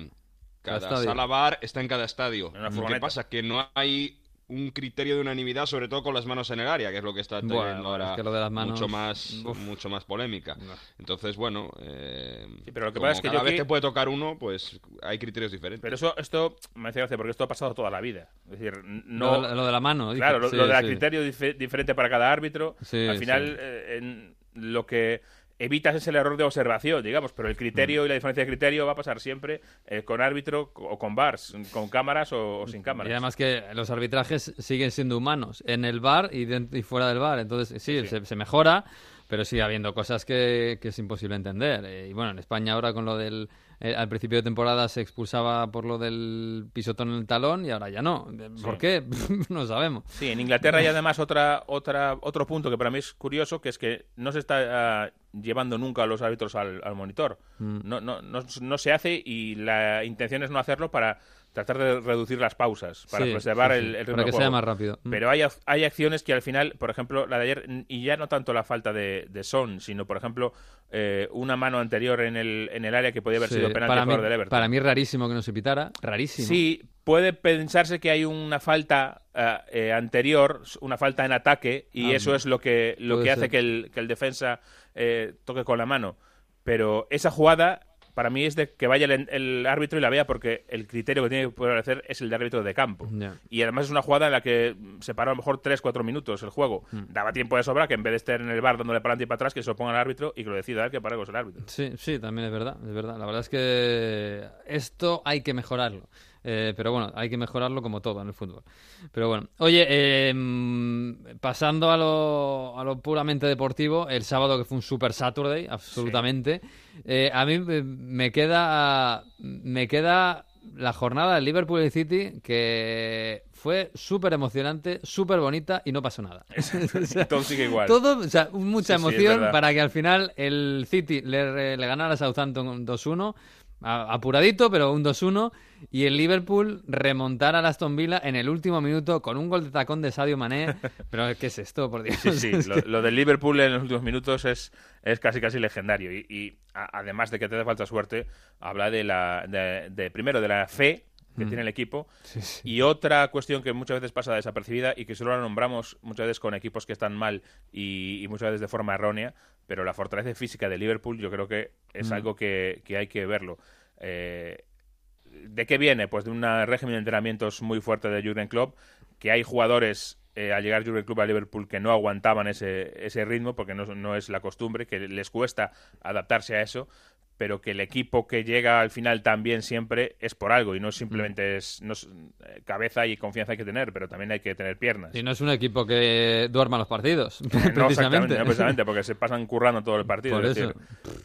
Cada cada sala bar está en cada estadio. ¿Qué furgoneta. pasa? Que no hay un criterio de unanimidad, sobre todo con las manos en el área, que es lo que está Bueno, teniendo ahora es que lo de las manos, mucho más uf. mucho más polémica. No. Entonces, bueno, eh, Sí, pero lo que como pasa es que cada yo vez te puede tocar uno, pues hay criterios diferentes. Pero eso, esto me hace gracia porque esto ha pasado toda la vida. Es decir, no. lo, lo de la mano. Claro, lo, Sí, lo del sí. criterio dife- diferente para cada árbitro. Sí, al final, sí. eh, en- lo que evitas es el error de observación, digamos, pero el criterio Mm. y la diferencia de criterio va a pasar siempre eh, con árbitro o con bars, con cámaras o, o sin cámaras. Y además que los arbitrajes siguen siendo humanos, en el bar y, y fuera del bar. Entonces, sí, Sí. Se, se mejora, pero sigue habiendo cosas que, que es imposible entender. Eh, y bueno, en España ahora con lo del... eh, al principio de temporada se expulsaba por lo del pisotón en el talón y ahora ya no. Eh, ¿Por Sí. qué? no sabemos. Sí, en Inglaterra hay además otra, otra, otro punto que para mí es curioso, que es que no se está ah, llevando nunca a los árbitros al, al monitor. Mm. No, no, no, no se hace y la intención es no hacerlo para tratar de reducir las pausas para preservar el, ritmo Para que sea más rápido. Mm. Pero hay, hay acciones que al final, por ejemplo, la de ayer, y ya no tanto la falta de, Son, sino, por ejemplo, eh, una mano anterior en el, en el área que podía haber sido penalti para a favor del Everton. Para mí rarísimo que no se pitara, rarísimo. Sí, puede pensarse que hay una falta eh, eh, anterior, una falta en ataque, y ah, eso es lo que, lo que hace que el, que el defensa toque con la mano. Pero esa jugada para mí es de que vaya el, árbitro y la vea porque el criterio que tiene que poder hacer es el de árbitro de campo. Y además es una jugada en la que se paró a lo mejor 3-4 minutos el juego. Mm. Daba tiempo de sobra que en vez de estar en el bar dándole para adelante y para atrás, que se lo ponga el árbitro y que lo decida él que para el árbitro. Sí, sí, también es verdad, es verdad. La verdad es que esto hay que mejorarlo. Eh, pero bueno, hay que mejorarlo como todo en el fútbol. Pero bueno, oye, em, pasando a lo, a lo, puramente deportivo, el sábado que fue un Super Saturday, absolutamente. Eh, a mí me queda, me queda la jornada del Liverpool y City que fue súper emocionante, súper bonita y no pasó nada. todo sigue igual. Todo, o sea, mucha emoción para que al final el City le, le ganara a Southampton 2-1 apuradito, pero un 2-1. Y el Liverpool remontar a Aston Villa en el último minuto con un gol de tacón de Sadio Mané. Pero ¿qué es esto, por Dios? Sí, sí, lo, del Liverpool en los últimos minutos es, es casi casi legendario. Y, además de que te da falta suerte, habla de la de, primero de la fe que mm. tiene el equipo. Y otra cuestión que muchas veces pasa desapercibida y que solo la nombramos muchas veces con equipos que están mal y, muchas veces de forma errónea, pero la fortaleza física de Liverpool yo creo que es mm. algo que, que, hay que verlo. Eh, ¿De qué viene? Pues de un régimen de entrenamientos muy fuerte de Jurgen Klopp, que hay jugadores eh, al llegar Jurgen Klopp a Liverpool que no aguantaban ese, ese ritmo porque no, no, es la costumbre, que les cuesta adaptarse a eso, pero que el equipo que llega al final también siempre es por algo y no simplemente es, no eh, cabeza y confianza hay que tener, pero también hay que tener piernas. Y no es un equipo que duerma los partidos, no, precisamente. No, precisamente, porque se pasan currando todo el partido. es decir,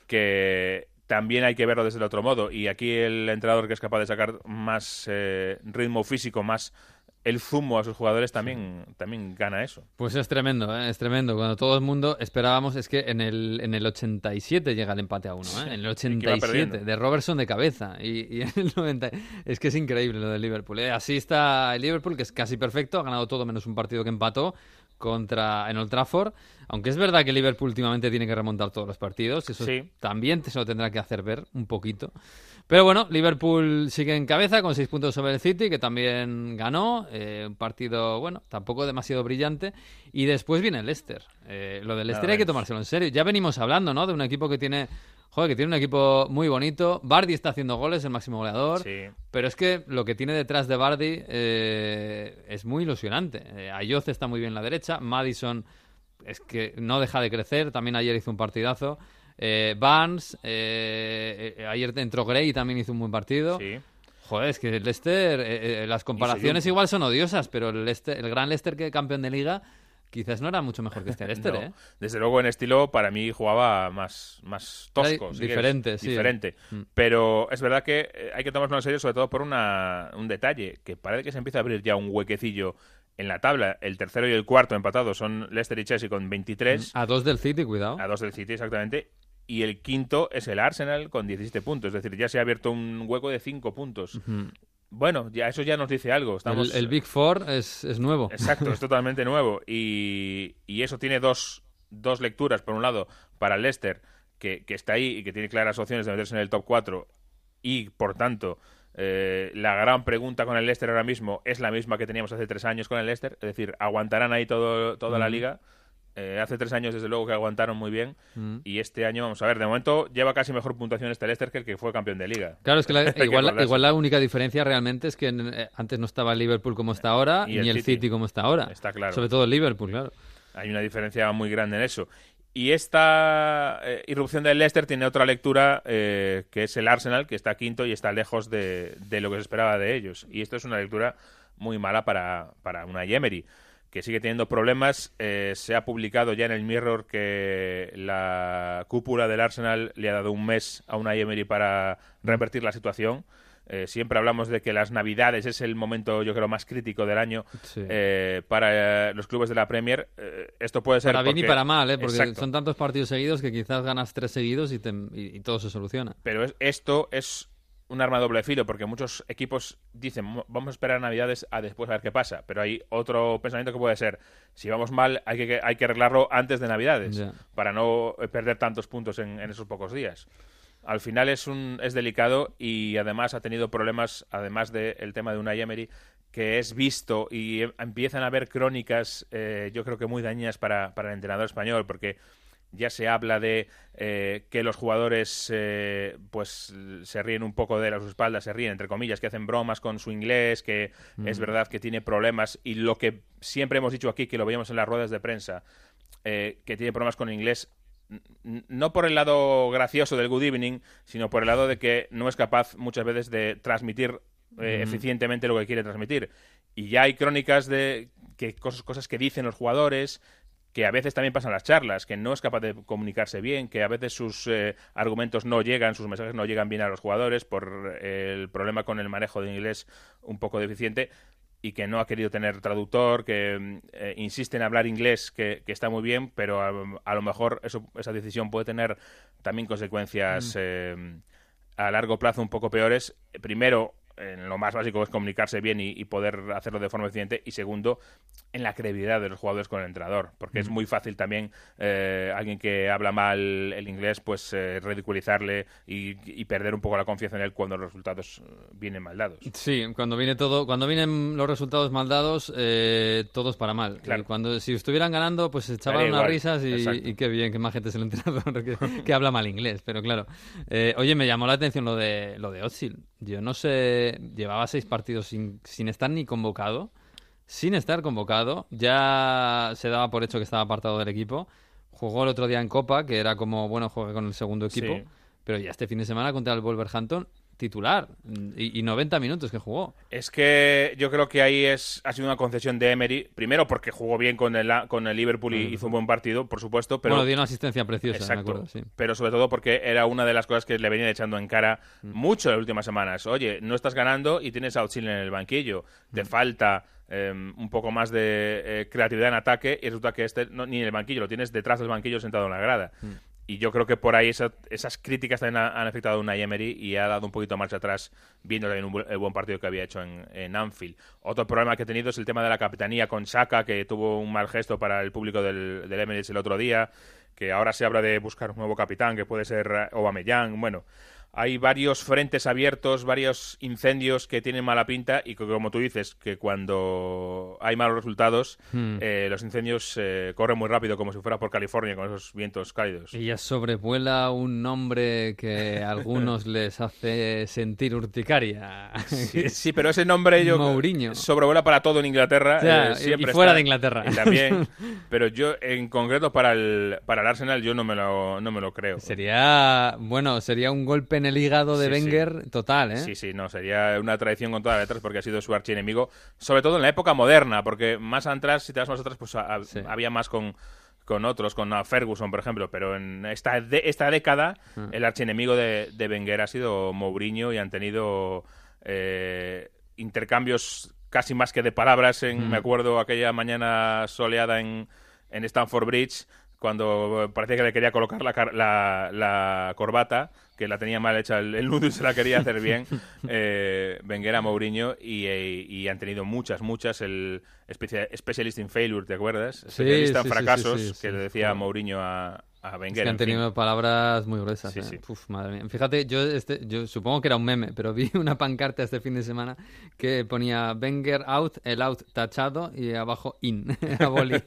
que también hay que verlo desde el otro modo. Y aquí el entrenador que es capaz de sacar más eh, ritmo físico, más el zumo a sus jugadores también, también gana eso. Pues es tremendo, ¿eh? es tremendo. Cuando todo el mundo esperábamos, es que en el, en el 87 llega el empate a uno, ¿eh? en el 87, de Robertson de cabeza. Y, en el 90, es que es increíble lo del Liverpool. ¿eh? Así está el Liverpool, que es casi perfecto, ha ganado todo menos un partido que empató contra en Old Trafford. Aunque es verdad que Liverpool últimamente tiene que remontar todos los partidos, eso también se lo tendrá que hacer ver un poquito. Pero bueno, Liverpool sigue en cabeza con seis puntos sobre el City, que también ganó. Eh, un partido, bueno, tampoco demasiado brillante. Y después viene el Leicester. Eh, lo del Leicester hay que tomárselo en serio. Ya venimos hablando, ¿no? De un equipo que tiene Joder, que tiene un equipo muy bonito. Bardi está haciendo goles, el máximo goleador. Pero es que lo que tiene detrás de Bardi eh, es muy ilusionante. Eh, Ayoce está muy bien en la derecha. Madison es que no deja de crecer. También ayer hizo un partidazo. Eh, Barnes, eh, ayer entró Gray y también hizo un buen partido. Sí. Joder, es que el Leicester, las comparaciones igual son odiosas, pero el, el gran Leicester que campeón de liga quizás no era mucho mejor que este Leicester, ¿eh? Desde luego en estilo para mí jugaba más, más tosco. diferente, sí. Diferente. Mm. Pero es verdad que eh, hay que tomarlo en serio sobre todo por una, un detalle, que parece que se empieza a abrir ya un huequecillo en la tabla. El tercero y el cuarto empatados son Leicester y Chelsea con 23. Mm, a dos del City, cuidado. A dos del City, exactamente. Y el quinto es el Arsenal con 17 puntos. Es decir, ya se ha abierto un hueco de 5 puntos. Bueno, ya eso ya nos dice algo. Estamos... El, Big Four es, nuevo. Exacto, es totalmente nuevo. Y, eso tiene dos, dos, lecturas. Por un lado, para el Leicester, que, está ahí y que tiene claras opciones de meterse en el top 4. Y, por tanto, eh, la gran pregunta con el Leicester ahora mismo es la misma que teníamos hace tres años con el Leicester. Es decir, ¿aguantarán ahí todo, toda la liga? Eh, hace tres años, desde luego, que aguantaron muy bien. Mm. Y este año, vamos a ver, de momento lleva casi mejor puntuación este Leicester que el que fue campeón de liga. Claro, es que, igual, la, única diferencia realmente es que eh, antes no estaba el Liverpool como está ahora, ni el City. como está ahora. Está claro. Sobre todo el Liverpool, claro. Hay una diferencia muy grande en eso. Y esta eh, irrupción del Leicester tiene otra lectura, que es el Arsenal, que está quinto y está lejos de, lo que se esperaba de ellos. Y esto es una lectura muy mala para, para una Emery que sigue teniendo problemas. Eh, se ha publicado ya en el Mirror que la cúpula del Arsenal le ha dado un mes a una Emery para revertir la situación. Eh, siempre hablamos de que las Navidades es el momento, yo creo, más crítico del año eh, para los clubes de la Premier. esto puede ser. Para bien y para mal, porque son tantos partidos seguidos que quizás ganas tres seguidos y, todo se soluciona. Pero esto es un arma de doble filo, porque muchos equipos dicen, vamos a esperar Navidades a después a ver qué pasa, pero hay otro pensamiento que puede ser, si vamos mal, hay que, hay que arreglarlo antes de Navidades, para no perder tantos puntos en, esos pocos días. Al final es, un, es delicado y además ha tenido problemas, además del tema de una Emery, que es visto y empiezan a haber crónicas, eh, yo creo que muy dañinas para, para el entrenador español, porque ya se habla de eh, que los jugadores eh, pues se ríen un poco de sus espaldas, se ríen entre comillas, que hacen bromas con su inglés, que es verdad que tiene problemas. Y lo que siempre hemos dicho aquí, que lo veíamos en las ruedas de prensa, eh, que tiene problemas con inglés no por el lado gracioso del good evening, sino por el lado de que no es capaz muchas veces de transmitir eficientemente lo que quiere transmitir. Y ya hay crónicas de que cosas, cosas que dicen los jugadores, que a veces también pasan las charlas, que no es capaz de comunicarse bien, que a veces sus eh, argumentos no llegan, sus mensajes no llegan bien a los jugadores por el problema con el manejo de inglés un poco deficiente y que no ha querido tener traductor, que eh, insiste en hablar inglés, que, está muy bien, pero a, lo mejor eso, esa decisión puede tener también consecuencias mm. eh, a largo plazo un poco peores. Primero, en lo más básico es comunicarse bien y, poder hacerlo de forma eficiente. Y segundo en la credibilidad de los jugadores con el entrenador porque es muy fácil también eh, alguien que habla mal el inglés pues eh, ridiculizarle y, perder un poco la confianza en él cuando los resultados eh, vienen mal dados. Sí cuando viene todo cuando vienen los resultados mal dados todos para mal. Claro. cuando si estuvieran ganando pues echaban unas risas y, qué bien qué más gente es el entrenador que, habla mal inglés pero claro. Oye me llamó la atención lo de lo de Otsil yo no sé llevaba seis partidos sin, sin estar ni convocado. Sin estar convocado, ya se daba por hecho que estaba apartado del equipo. Jugó el otro día en Copa, que era como, bueno, juega con el segundo equipo. Pero ya este fin de semana contra el Wolverhampton titular y, 90 minutos que jugó. Es que yo creo que ahí es ha sido una concesión de Emery, primero porque jugó bien con el, con el Liverpool y hizo un buen partido, por supuesto, pero bueno, dio una asistencia preciosa, exacto, pero sobre todo porque era una de las cosas que le venían echando en cara mm. mucho en las últimas semanas. Oye, no estás ganando y tienes a Ochil en el banquillo, te mm. falta em, un poco más de eh, creatividad en ataque y resulta que este ni en el banquillo, lo tienes detrás del banquillo sentado en la grada. Y yo creo que por ahí esas críticas también han, afectado a una Emery y ha dado un poquito marcha atrás viendo también el buen partido que había hecho en, Anfield. Otro problema que ha tenido es el tema de la capitanía con Saka, que tuvo un mal gesto para el público del, del Emirates el otro día, que ahora se habla de buscar un nuevo capitán, que puede ser Aubameyang, bueno hay varios frentes abiertos, varios incendios que tienen mala pinta y como tú dices, que cuando hay malos resultados, hmm. eh, los incendios eh, corren muy rápido como si fuera por California con esos vientos cálidos. Y ya sobrevuela un nombre que a algunos les hace sentir urticaria. Sí, pero ese nombre yo Mourinho. sobrevuela para todo en Inglaterra. Eh, siempre y fuera de Inglaterra. también, pero yo en concreto para el, para el Arsenal yo no me lo, no me lo creo. Sería, bueno, sería un golpe en el hígado de Wenger total, ¿eh? Sí, sí, no, sería una traición con todas las letras porque ha sido su archienemigo, sobre todo en la época moderna, porque más atrás, si te vas más atrás, pues había más con, con otros, con Ferguson, por ejemplo, pero en esta, esta década ah. el archienemigo de, de Wenger ha sido Mourinho y han tenido eh, intercambios casi más que de palabras. En, Me acuerdo aquella mañana soleada en, en Stamford Bridge, cuando parecía que le quería colocar la, la, la corbata que la tenía mal hecha el, nudo y se la quería hacer bien, eh, Mourinho y, eh, y, han tenido muchas, muchas. El Specialist in Failure, ¿te acuerdas? Especialista en fracasos, que le decía Mourinho a, a Wenger. han tenido palabras muy gruesas. ¿eh? madre mía. Fíjate, yo, este, yo supongo que era un meme, pero vi una pancarta este fin de semana que ponía Wenger out, el out tachado y abajo in,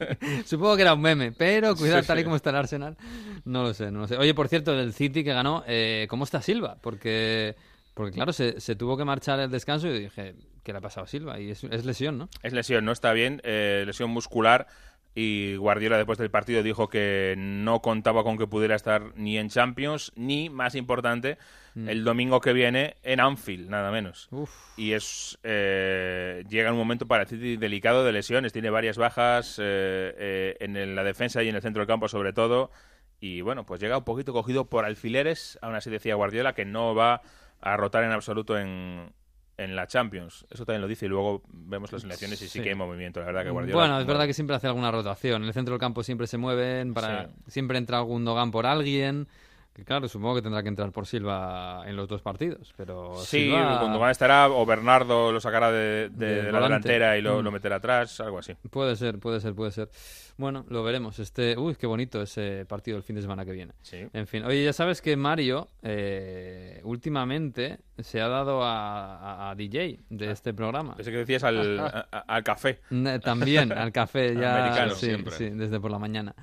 supongo que era un meme, pero cuidado, tal y como está el Arsenal, no lo sé, no lo sé. Oye, por cierto, del City que ganó, eh, ¿cómo está Silva? Porque... Porque claro, se, tuvo que marchar el descanso y dije, ¿qué le ha pasado a Silva? Y es, lesión, ¿no? Es lesión, no está bien, eh, lesión muscular y Guardiola después del partido dijo que no contaba con que pudiera estar ni en Champions ni, más importante, mm. el domingo que viene en Anfield, nada menos. Y es eh, llega un momento para decir delicado de lesiones, tiene varias bajas eh, eh, en la defensa y en el centro del campo sobre todo. Y bueno, pues llega un poquito cogido por alfileres, aún así decía Guardiola que no va a rotar en absoluto en, en la Champions. Eso también lo dice y luego vemos las elecciones y sí, que hay movimiento, la verdad que Guardiola... Bueno, es verdad que siempre hace alguna rotación. En el centro del campo siempre se mueven, para siempre entra algún Dogan por alguien, Que claro, supongo que tendrá que entrar por Silva en los dos partidos, pero Sí, Silva- cuando van estará o Bernardo lo sacará de, de- De de la delantera y lo, Mm. lo meterá atrás, algo así. Puede ser, puede ser, puede ser. Bueno, lo veremos. Este, uy, qué bonito ese partido el fin de semana que viene. Sí. En fin, oye, ya sabes que Mario eh, últimamente se ha dado a, a- a DJ de este programa. Pensé que decías al, a- al café. También al café ya Americano, sí, siempre. sí, desde por la mañana.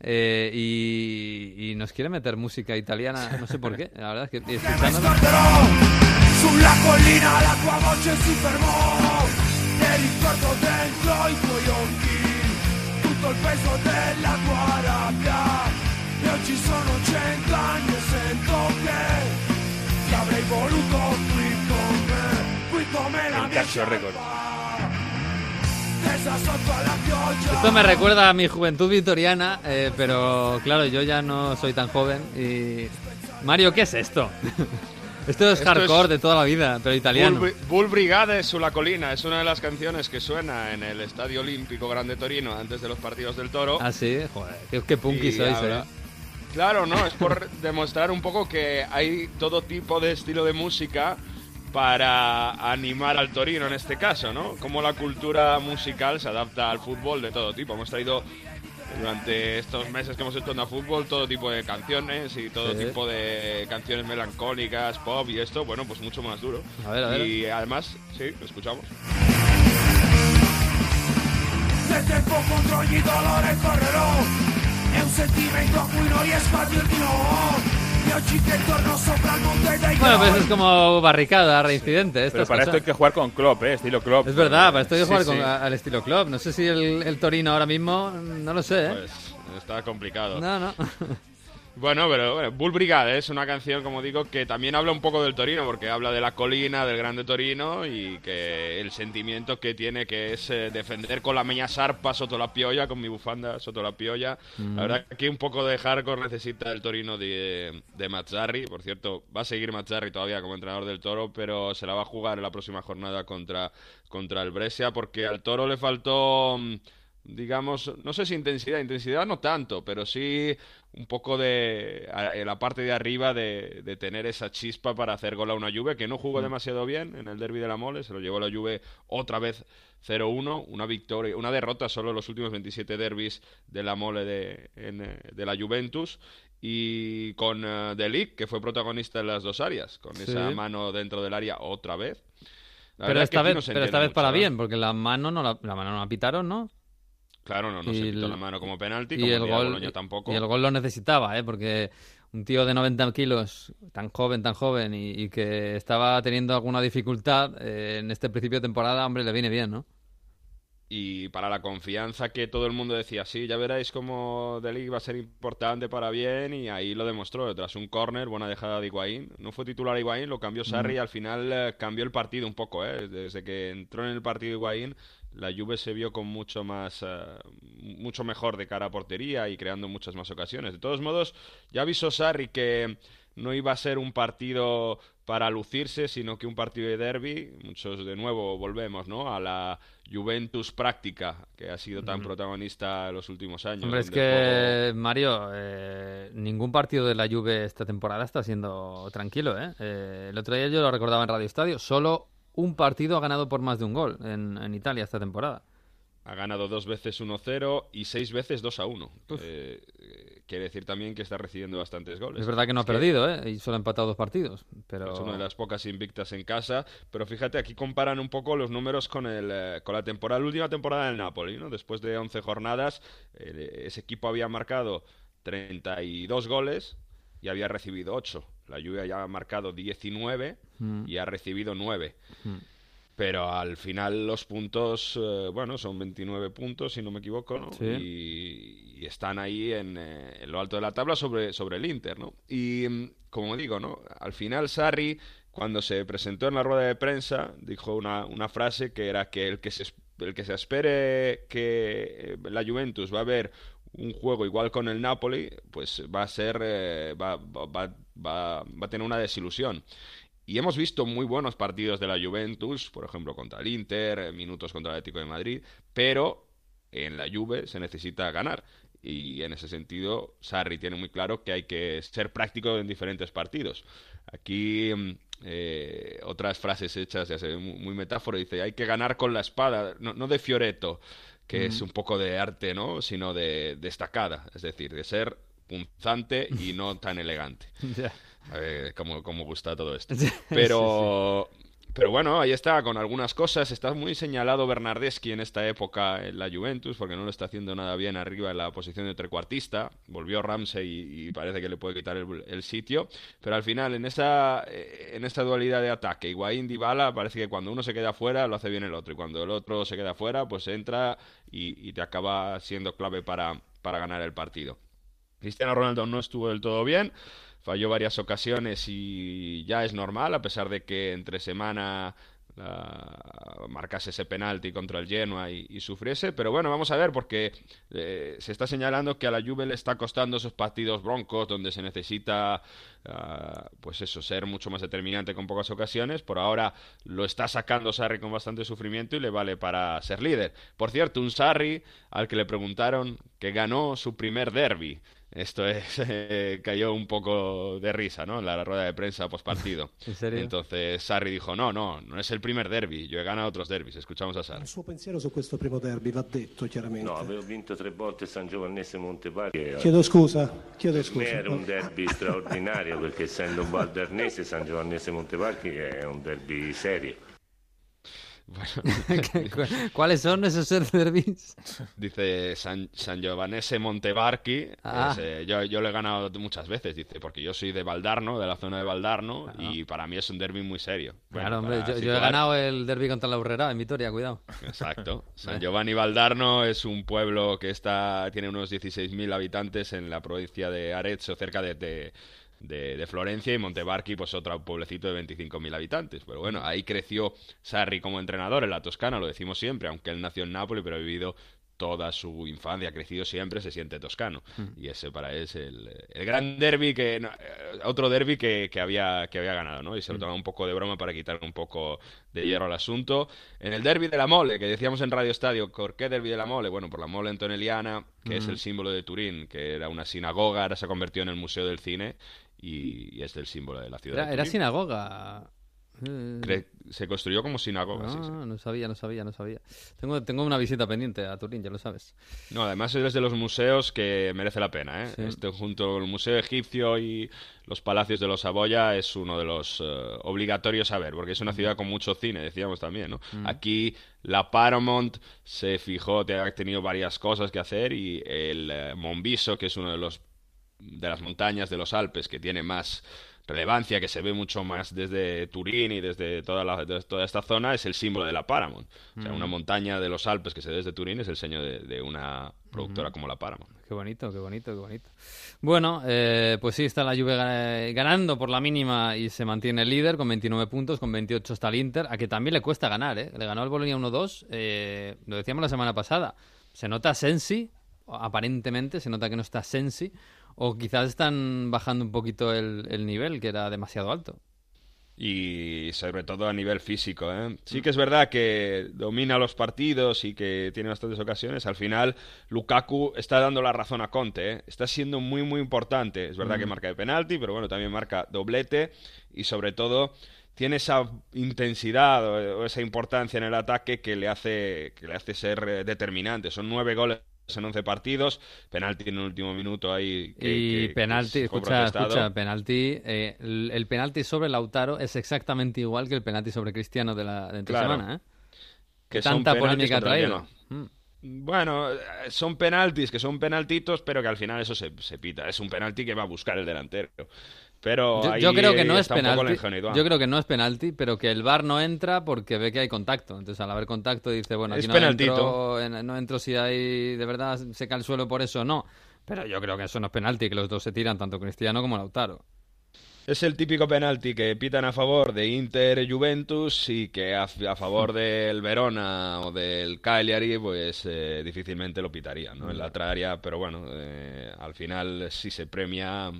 Eh, y, y nos quiere meter música italiana, no sé por qué, la verdad es que escuchándola- Sulla collina la tua voce si fermò Ti ricordo dentro i tuoi occhi Tutto il peso della tua rabbia E oggi sono cento anni e sento che Ti avrei voluto qui con me Qui come la El Record. Esto me recuerda a mi juventud victoriana, eh, pero claro, yo ya no soy tan joven. Y Mario, ¿qué es esto? esto es Esto hardcore es- de toda la vida, pero italiano. Bull, Bull Brigade sulla colina es una de las canciones que suena en el Estadio Olímpico Grande Torino antes de los partidos del Toro. Ah, sí, joder, qué, qué punky sois, ahora- eh. Claro, no, es por demostrar un poco que hay todo tipo de estilo de música para animar al Torino en este caso, ¿no? Como la cultura musical se adapta al fútbol de todo tipo. Hemos traído durante estos meses que hemos hecho en fútbol todo tipo de canciones y todo Sí. tipo de canciones melancólicas, pop y esto, bueno, pues mucho más duro. A ver, a ver. Y además, sí, lo escuchamos. Nel tempo contro ogni dolore correrò È un sentimento a cui non riesco a dir di no Bueno, pues es como barricada, reincidente. Pero para esto hay cosas. que jugar con Klopp, ¿eh? Estilo Klopp. Es verdad, para esto hay que jugar sí. con- al estilo club. No sé si el, el Torino ahora mismo, no lo sé, ¿eh? Pues está complicado. No, no. Bueno, pero bueno, Bull Brigade es una canción, como digo, que también habla un poco del Torino, porque habla de la colina, del grande Torino y que el sentimiento que tiene que es eh, defender con la meña sarpa soto la piolla, con mi bufanda soto la piolla. Mm. La verdad que aquí un poco de hardcore necesita el Torino de, de Mazzarri. Por cierto, va a seguir Mazzarri todavía como entrenador del Toro, pero se la va a jugar en la próxima jornada contra, contra el Brescia, porque al Toro le faltó... mm, digamos, no sé si intensidad, intensidad no tanto, pero sí un poco de a- en la parte de arriba de, de tener esa chispa para hacer gol a una Juve que no jugó demasiado bien en el derby de la Mole, se lo llevó la Juve otra vez 0-1, una victoria, una derrota solo en los últimos 27 derbis de la Mole de, en, eh, de la Juventus y con eh, De Ligt, que fue protagonista en las dos áreas, con Sí. esa mano dentro del área otra vez. La Pero esta, que vez, no pero esta vez para ¿eh? bien, porque la mano no la, la mano no la pitaron, ¿no? Claro, no, no Y se quitó el- la mano como penalti, y como el gol tampoco. y el gol lo necesitaba, ¿eh? Porque un tío de 90 kilos, tan joven, tan joven, y, y que estaba teniendo alguna dificultad eh, en este principio de temporada, hombre, le viene bien, ¿no? Y para la confianza que todo el mundo decía, sí, ya veréis cómo De Ligt va a ser importante para bien, y ahí lo demostró. Tras un córner, buena dejada de Higuaín. No fue titular Higuaín, lo cambió Sarri y al final eh, cambió el partido un poco. ¿eh? Desde que entró en el partido Higuaín, la Juve se vio con mucho más, eh, mucho mejor de cara a portería y creando muchas más ocasiones. De todos modos, ya avisó Sarri que no iba a ser un partido para lucirse, sino que un partido de derby. Muchos de nuevo volvemos, ¿no? A la Juventus práctica que ha sido tan protagonista en los últimos años. Hombre, es que, Mario, eh, ningún partido de la Juve esta temporada está siendo tranquilo, ¿eh? Eh, El otro día yo lo recordaba en Radio Estadio, solo un partido ha ganado por más de un gol en, en Italia esta temporada. Ha ganado dos veces 1-0 y seis veces 2-1. Eh, quiere decir también que está recibiendo bastantes goles. Es verdad que no ha que perdido, ¿eh? Y solo ha empatado dos partidos, pero... Es una de las pocas invictas en casa. Pero fíjate, aquí comparan un poco los números con, el, eh, con la temporada, la última temporada del Napoli. ¿no? Después de 11 jornadas, eh, ese equipo había marcado 32 goles y había recibido 8. La Juve ya ha marcado 19 Mm. y ha recibido 9. Mm. Pero al final los puntos, eh, bueno, son 29 puntos, si no me equivoco, ¿no? Sí. Y, y están ahí en, eh, en lo alto de la tabla sobre, sobre el Inter, ¿no? Y mm, como digo, ¿no? Al final Sarri, cuando se presentó en la rueda de prensa, dijo una, una frase que era que el que se, el que se espere que eh, la Juventus va a ver un juego igual con el Napoli, pues va a ser, eh, va, va, va, va- a tener una desilusión. Y hemos visto muy buenos partidos de la Juventus, por ejemplo contra el Inter, eh, minutos contra el Atlético de Madrid, pero en la Juve se necesita ganar. y en ese sentido Sarri tiene muy claro que hay que ser práctico en diferentes partidos. Aquí mm, eh, otras frases hechas, ya sé, muy, metáfora, dice, hay que ganar con la espada, no, de fioreto, que es un poco de arte, ¿no? Sino de destacada, es decir, de ser punzante y no tan elegante. A ver cómo, cómo gusta todo esto. Pero, pero bueno, ahí está, con algunas cosas. Está muy señalado Bernardeschi en esta época en la Juventus, porque no lo está haciendo nada bien arriba en la posición de trecuartista. Volvió Ramsey y, parece que le puede quitar el, sitio. Pero al final, en esa, eh, en esta dualidad de ataque, Higuaín Dybala, parece que cuando uno se queda fuera, lo hace bien el otro. Y cuando el otro se queda fuera, pues entra y, te acaba siendo clave para, para ganar el partido. Cristiano Ronaldo no estuvo del todo bien falló varias ocasiones y ya es normal, a pesar de que entre semana marcase ese penalti contra el Genoa y, sufriese. Pero bueno, vamos a ver, porque eh, se está señalando que a la Juve le está costando esos partidos broncos donde se necesita, ah, pues eso, ser mucho más determinante con pocas ocasiones. Por ahora lo está sacando Sarri con bastante sufrimiento y le vale para ser líder. Por cierto, un Sarri al que le preguntaron que ganó su primer derby. Esto es, eh, cayó un poco de risa, ¿no? En la rueda de prensa post partido. ¿En serio? Entonces Sarri dijo, no, no, no es el primer derby, yo he ganado otros derbis. Escuchamos a Sarri. Il suo pensiero su questo primo derby va detto chiaramente. No, avevo vinto tre volte San Giovannese Monteparchi. Chiedo scusa, chiedo scusa. Per me era un derby straordinario perché essendo un valdernese San Giovannese Monteparchi è un derby serio. ¿Cuáles son esos derbis? Dice San, San Giovanese Montebarchi. Ah. Eh, yo, yo lo he ganado muchas veces, dice, porque yo soy de Valdarno, de la zona de Valdarno, y para mí es un derby muy serio. claro, hombre, yo, he ganado el derby contra la Urrera en Vitoria, cuidado. Exacto. San Giovanni Valdarno es un pueblo que está tiene unos 16.000 habitantes en la provincia de Arezzo, cerca de de, Florencia y Montebarchi, pues otro pueblecito de 25.000 habitantes. Pero bueno, ahí creció Sarri como entrenador en la Toscana, lo decimos siempre, aunque él nació en Nápoles, pero ha vivido toda su infancia, ha crecido siempre, se siente toscano. Mm. Y ese para él es el, gran derby, que eh, otro derby que, había, que había ganado, ¿no? Y se lo mm. toma un poco de broma para quitar un poco de hierro al asunto. En el derby de la Mole, que decíamos en Radio Estadio, ¿por qué derby de la Mole? Bueno, por la Mole Antonelliana, que es mm. el símbolo de Turín, que era una sinagoga, ahora se ha convertido en el Museo del Cine y, es el símbolo de la ciudad. Era, sinagoga. se construyó como sinagoga. Ah, no sabía, no sabía, no sabía. Tengo, tengo una visita pendiente a Turín, ya lo sabes. No, además es de los museos que merece la pena. ¿eh? Este, junto al Museo Egipcio y los Palacios de los Saboya es uno de los eh, obligatorios a ver, porque es una ciudad con mucho cine, decíamos también. ¿no? Aquí la Paramount se fijó, ha tenido varias cosas que hacer y el eh, Monviso, que es uno de los de las montañas de los Alpes que tiene más relevancia, que se ve mucho más desde Turín y desde toda, la, toda esta zona, es el símbolo de la Paramount. O sea, una mm. montaña de los Alpes que se ve desde Turín es el seño de, una productora como la Paramount. Qué bonito, qué bonito, qué bonito. Bueno, eh, pues sí, está la Juve ganando por la mínima y se mantiene el líder con 29 puntos, con 28 está el Inter, a que también le cuesta ganar, ¿eh? Le ganó al Bolonia 1-2, eh, lo decíamos la semana pasada. Se nota Sensi, aparentemente, se nota que no está Sensi, o quizás están bajando un poquito el, nivel, que era demasiado alto. Y sobre todo a nivel físico. ¿eh? Sí que es verdad que domina los partidos y que tiene bastantes ocasiones. Al final, Lukaku está dando la razón a Conte. ¿eh? Está siendo muy, muy importante. Es verdad que mm. marca de penalti, pero bueno, también marca doblete. Y sobre todo, tiene esa intensidad o, esa importancia en el ataque que le hace, que le hace ser eh, determinante. Son nueve goles en 11 partidos, penalti en el último minuto ahí. y penalti, escucha, escucha, penalti. Eh, el, penalti sobre Lautaro es exactamente igual que el penalti sobre Cristiano de la de semana, ¿eh? Que Tanta polémica ha traído. Bueno, son penaltis que son penaltitos, pero que al final eso se, se pita. Es un penalti que va a buscar el delantero. Pero yo, creo que no es penalti. Yo creo que no es penalti, pero que el VAR no entra porque ve que hay contacto. Entonces, al haber contacto, dice, bueno, aquí no entro, no entro si hay de verdad se cae el suelo por eso o no. Pero yo creo que eso no es penalti, que los dos se tiran, tanto Cristiano como Lautaro. Es el típico penalti que pitan a favor de Inter Juventus y que a, favor del Verona o del Cagliari, pues eh, difícilmente lo pitarían, ¿no? En la otra área, pero bueno, eh, al final sí se premia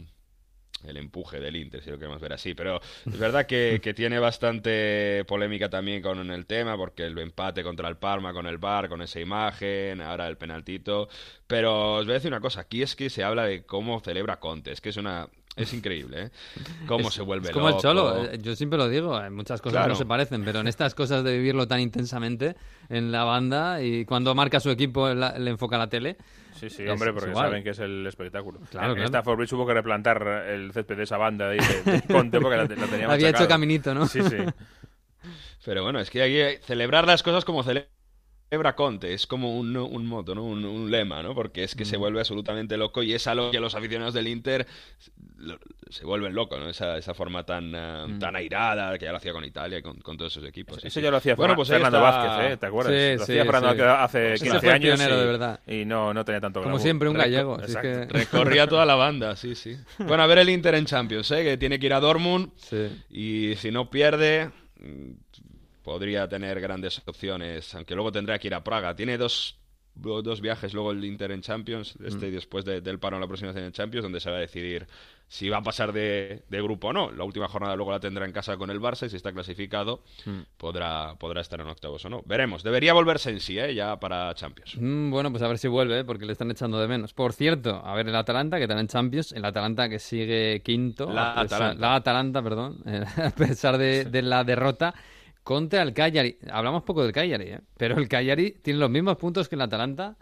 el empuje del Inter, si lo queremos ver así. Pero es verdad que, que, tiene bastante polémica también con el tema, porque el empate contra el Parma con el Bar, con esa imagen, ahora el penaltito. Pero os voy a decir una cosa, aquí es que se habla de cómo celebra Conte, es que es una... Es increíble, ¿eh? Cómo se vuelve es como loco. el Cholo, eh, yo siempre lo digo, hay muchas cosas Claro. que no se parecen, pero en estas cosas de vivirlo tan intensamente en la banda y cuando marca su equipo la- le enfoca la tele. Sí, sí, es- hombre, es porque igual. saben que es el espectáculo. Claro, en claro. Stafford Bridge hubo que replantar el césped de esa banda ahí de, de Conte porque la, la tenía Había hecho machacado. caminito, ¿no? Sí, sí. Pero bueno, es que hay que celebrar las cosas como celebra Conte, es como un, un moto, ¿no? Un, un lema, ¿no? Porque es que se vuelve absolutamente loco y es algo que los aficionados del Inter lo- se vuelven locos, ¿no? Esa, esa forma tan, eh, Mm. tan airada que ya lo hacía con Italia y con, con todos esos equipos. Sí, Eso sí. ya lo hacía bueno, pues Fernando está- Vázquez, ¿eh? ¿Te acuerdas? Sí, lo sí, hacía Fernando hace Ese 15 fue el años pionero, y, de verdad. y no, no tenía tanto Como siempre, un Reco- gallego, así Exacto. que- Recorría toda la banda, sí, sí. Bueno, a ver el Inter en Champions, ¿eh? Que tiene que ir a Dortmund Sí. y si no pierde mm, podría tener grandes opciones, aunque luego tendrá que ir a Praga. Tiene dos, dos viajes luego el Inter en Champions, este y después de- del paro en la próxima en Champions, donde se va a decidir si va a pasar de, de grupo o no. La última jornada luego la tendrá en casa con el Barça y si está clasificado Mm. podrá, podrá estar en octavos o no. Veremos. Debería volverse en sí, ¿eh? Ya para Champions. Mm, bueno, pues a ver si vuelve, ¿eh? porque le están echando de menos. Por cierto, a ver el Atalanta, que está en Champions, el Atalanta que sigue quinto. La pesar- Atalanta. La Atalanta, perdón, a pesar de, de la derrota contra el Cagliari. Hablamos poco del Cagliari, ¿eh? pero el Cagliari tiene los mismos puntos que el Atalanta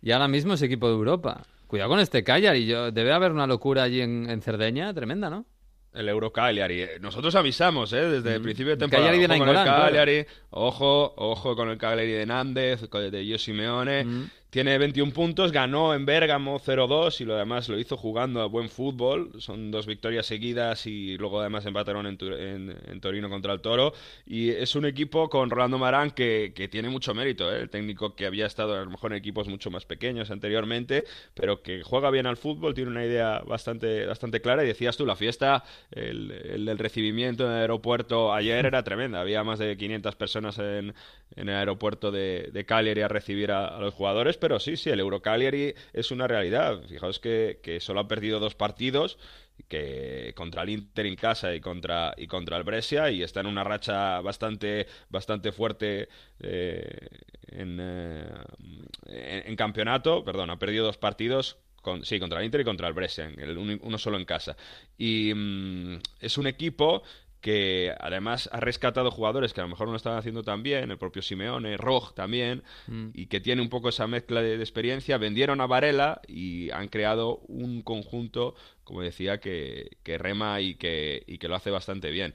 y ahora mismo es equipo de Europa. Cuidado con este Cagliari, yo, debe haber una locura allí en, en Cerdeña tremenda, ¿no? El Euro Cagliari. Nosotros avisamos, ¿eh? Desde el principio de temporada. Cagliari de ojo con el claro. Cagliari, ojo, ojo con el Cagliari de Nández, de Gio Simeone. Mm. Tiene 21 puntos, ganó en Bérgamo 0-2 y lo demás lo hizo jugando a buen fútbol. Son dos victorias seguidas y luego además empataron en, en- en Torino contra el Toro. Y es un equipo con Rolando Marán que, que tiene mucho mérito, ¿eh? el técnico que había estado a lo mejor en equipos mucho más pequeños anteriormente, pero que juega bien al fútbol, tiene una idea bastante, bastante clara. Y decías tú, la fiesta, el, el del recibimiento en el aeropuerto ayer era tremenda. Había más de 500 personas en, en el aeropuerto de, de Cagliari a recibir a, los jugadores, pero sí, sí, el Euro Cagliari es una realidad. Fijaos que, que solo ha perdido dos partidos que contra el Inter en casa y contra y contra el Brescia y está en una racha bastante bastante fuerte eh, en, eh, en, campeonato perdón ha perdido dos partidos con, sí, contra el Inter y contra el Brescia, el uno solo en casa. Y mm, es un equipo que además ha rescatado jugadores que a lo mejor no lo estaban haciendo tan bien, el propio Simeone, Roj también, Mm. y que tiene un poco esa mezcla de, de experiencia. Vendieron a Varela y han creado un conjunto, como decía, que, que rema y que, y que lo hace bastante bien.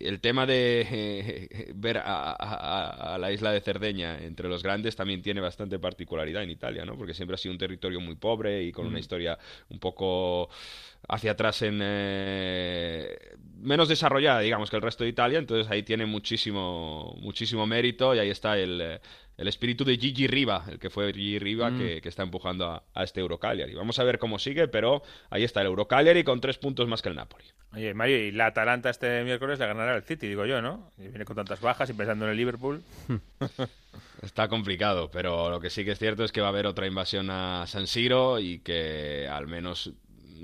El tema de eh, ver a, a- a- a la isla de Cerdeña entre los grandes también tiene bastante particularidad en Italia, ¿no? Porque siempre ha sido un territorio muy pobre y con una Mm. historia un poco hacia atrás en eh, menos desarrollada, digamos, que el resto de Italia. Entonces ahí tiene muchísimo muchísimo mérito y ahí está el, eh, el espíritu de Gigi Riva, el que fue Gigi Riva Mm. que, que está empujando a, a este Eurocagliari. Vamos a ver cómo sigue, pero ahí está el Eurocagliari con tres puntos más que el Napoli. Oye, Mario, y la Atalanta este miércoles le ganará al City, digo yo, ¿no? Y viene con tantas bajas y pensando en el Liverpool. Está complicado, pero lo que sí que es cierto es que va a haber otra invasión a San Siro y que al menos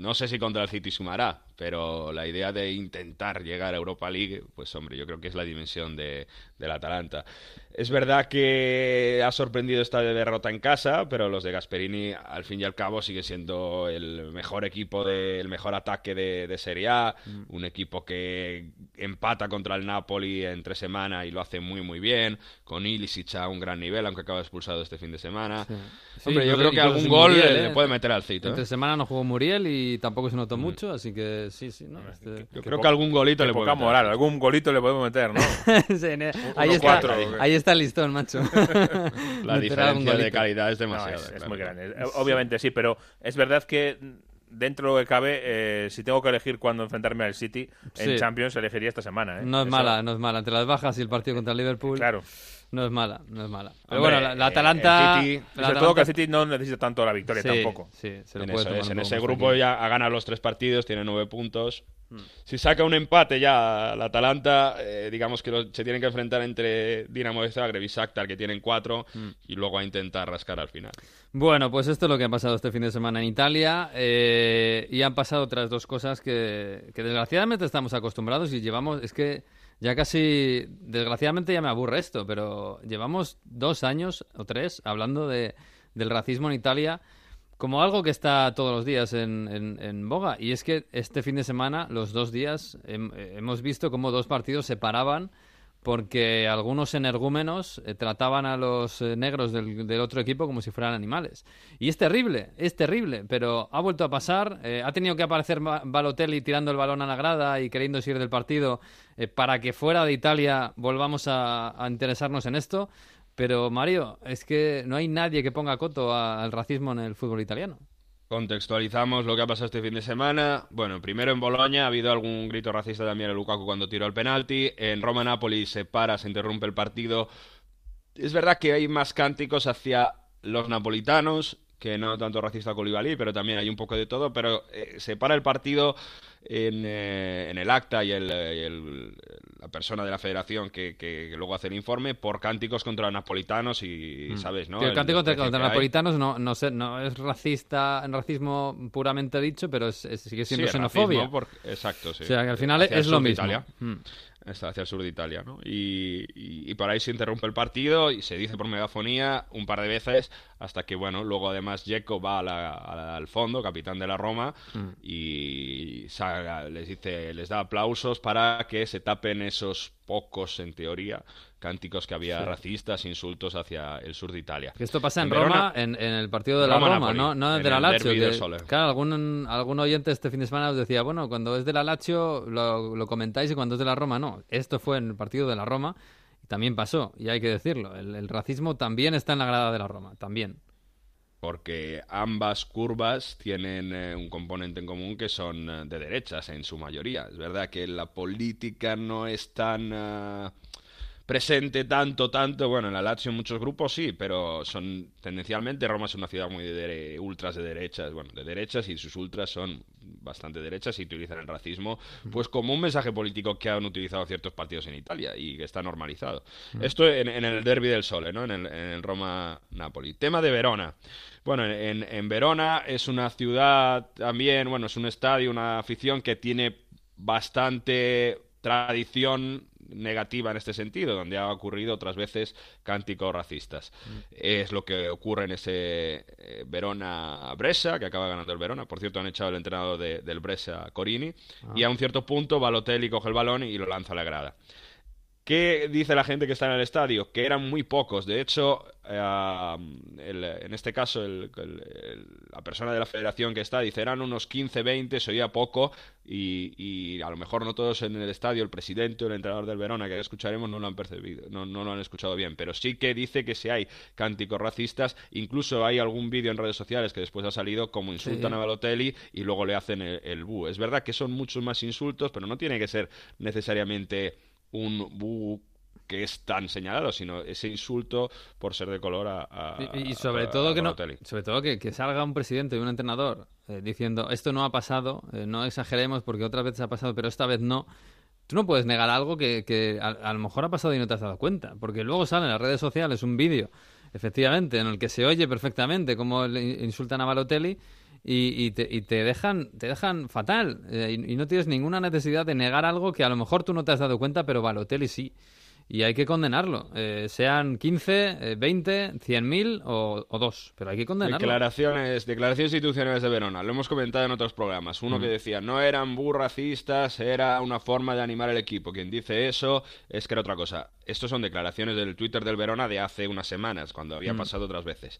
no sé si contra el City sumará, pero la idea de intentar llegar a Europa League, pues hombre, yo creo que es la dimensión de, del Atalanta. Es verdad que ha sorprendido esta derrota en casa, pero los de Gasperini al fin y al cabo sigue siendo el mejor equipo, de, el mejor ataque de, de Serie A, un equipo que empata contra el Napoli entre semana y lo hace muy muy bien, con Ilicic a un gran nivel, aunque acaba expulsado este fin de semana. Sí, Hombre, yo creo que algún gol Muriel, le, ¿eh? le puede meter al Cito. ¿eh? Entre semana no jugó Muriel y tampoco se notó mucho, así que sí, sí. ¿no? Este- Yo creo que algún golito le meter. moral, algún golito le podemos meter, ¿no? Sí, Uno ahí, está, cuatro, ahí está el listón, macho. La diferencia de calidad es No, demasiada. es, es claro. muy grande. Eh, Obviamente sí, pero es verdad que dentro de lo que cabe, eh, si tengo que elegir cuándo enfrentarme al City en Sí. Champions, elegiría esta semana. ¿eh? No es Eso- mala, no es mala. Entre las bajas y el partido contra el Liverpool, Claro. No es mala, no es mala. Pero Hombre, bueno, la, la eh, Atalanta... el City- la sobre todo que el City no necesita tanto la victoria Sí, tampoco. Sí, se lo En, puede eso tomar es, un en ese grupo tranquilo. ya ha ganado los tres partidos, tiene nueve puntos. Si saca un empate ya la Atalanta, eh, digamos que se tienen que enfrentar entre Dinamo de Zagreb y Shakhtar, que tienen cuatro, mm. y luego a intentar rascar al final. Bueno, pues esto es lo que ha pasado este fin de semana en Italia, eh, y han pasado otras dos cosas que, que desgraciadamente estamos acostumbrados y llevamos, es que ya casi, desgraciadamente ya me aburre esto, pero llevamos dos años o tres hablando de, del racismo en Italia como algo que está todos los días en, en, boga. Y es que este fin de semana, los dos días, hemos visto cómo dos partidos se paraban porque algunos energúmenos eh, trataban a los eh, negros del, otro equipo como si fueran animales. Y es terrible, es terrible, pero ha vuelto a pasar. Eh, ha tenido que aparecer Balotelli tirando el balón a la grada y queriendo ir del partido para que fuera de Italia volvamos a interesarnos en esto. Pero Mario, es que no hay nadie que ponga coto al racismo en el fútbol italiano. Contextualizamos lo que ha pasado este fin de semana. Bueno, primero en Boloña ha habido algún grito racista también a Lukaku cuando tiró el penalti. En Roma-Nápoles se para, se interrumpe el partido. Es verdad que hay más cánticos hacia los napolitanos, que no tanto racista Koulibaly, pero también hay un poco de todo, pero eh, se para el partido en, eh, en el acta y, el, la persona de la federación que, que, luego hace el informe por cánticos contra los napolitanos y, mm. ¿sabes? ¿no? el, cántico contra, los napolitanos no, no, sé, no es racista, racismo puramente dicho, pero sigue siendo xenofobia. exacto, sí. O sea, que al final es lo mismo. Mm está hacia el sur de Italia, ¿no? Y, y, por ahí se interrumpe el partido y se dice por megafonía un par de veces hasta que, bueno, luego además Jeco va al fondo, capitán de la Roma, mm. y les dice, les da aplausos para que se tapen esos pocos, en teoría, cánticos que había racistas, insultos hacia el sur de Italia. Esto pasa en, Roma, en, el partido de la Roma, ¿no? No de la Lazio. claro, algún, algún oyente este fin de semana os decía, bueno, cuando es de la Lazio lo, comentáis y cuando es de la Roma no. Esto fue en el partido de la Roma y también pasó, y hay que decirlo. El, racismo también está en la grada de la Roma, también porque ambas curvas tienen eh, un componente en común que son eh, de derechas en su mayoría. Es verdad que la política no es tan... Eh, presente tanto, tanto. Bueno, en la Lazio en muchos grupos sí, pero son tendencialmente Roma es una ciudad muy de, ultras de derechas, bueno, de derechas y sus ultras son bastante derechas y utilizan el racismo pues como un mensaje político que han utilizado ciertos partidos en Italia y que está normalizado. Esto en, el derby del Sole, ¿no? En el, en el Roma-Napoli. Tema de Verona. Bueno, en, en Verona es una ciudad también, bueno, es un estadio, una afición que tiene bastante tradición negativa en este sentido, donde ha ocurrido otras veces cánticos racistas. Mm. Es lo que ocurre en ese eh, Verona-Brescia, que acaba ganando el Verona. Por cierto, han echado el entrenador del Brescia, Corini, ah. y a un cierto punto Balotelli coge el balón y lo lanza a la grada. ¿Qué dice la gente que está en el estadio? Que eran muy pocos. De hecho, eh, en este caso, la persona de la federación que está dice eran unos 15, 20, se oía poco y, a lo mejor no todos en el estadio, el presidente o el entrenador del Verona, que escucharemos, no lo han percibido, no, no lo han escuchado bien. Pero sí que dice que si hay cánticos racistas, incluso hay algún vídeo en redes sociales que después ha salido como insultan a Balotelli y luego le hacen el, el bu. Es verdad que son muchos más insultos, pero no tiene que ser necesariamente un bu que es tan señalado, sino ese insulto por ser de color a, y, sobre todo que no, sobre todo que, salga un presidente y un entrenador eh, diciendo esto no ha pasado, eh, no exageremos porque otras veces ha pasado, pero esta vez no. Tú no puedes negar algo que, a, lo mejor ha pasado y no te has dado cuenta, porque luego sale en las redes sociales un vídeo, efectivamente, en el que se oye perfectamente cómo le insultan a Balotelli y, y, te, y te, dejan, te dejan fatal. Eh, y, no tienes ninguna necesidad de negar algo que a lo mejor tú no te has dado cuenta, pero Balotelli sí. Y hay que condenarlo. Eh, sean 15, 20, 100 mil o, dos. Pero hay que condenarlo. Declaraciones, declaraciones institucionales de Verona. Lo hemos comentado en otros programas. Uno que decía, no eran burracistas, era una forma de animar el equipo. Quien dice eso es que era otra cosa. Estos son declaraciones del Twitter del Verona de hace unas semanas, cuando había pasado otras veces.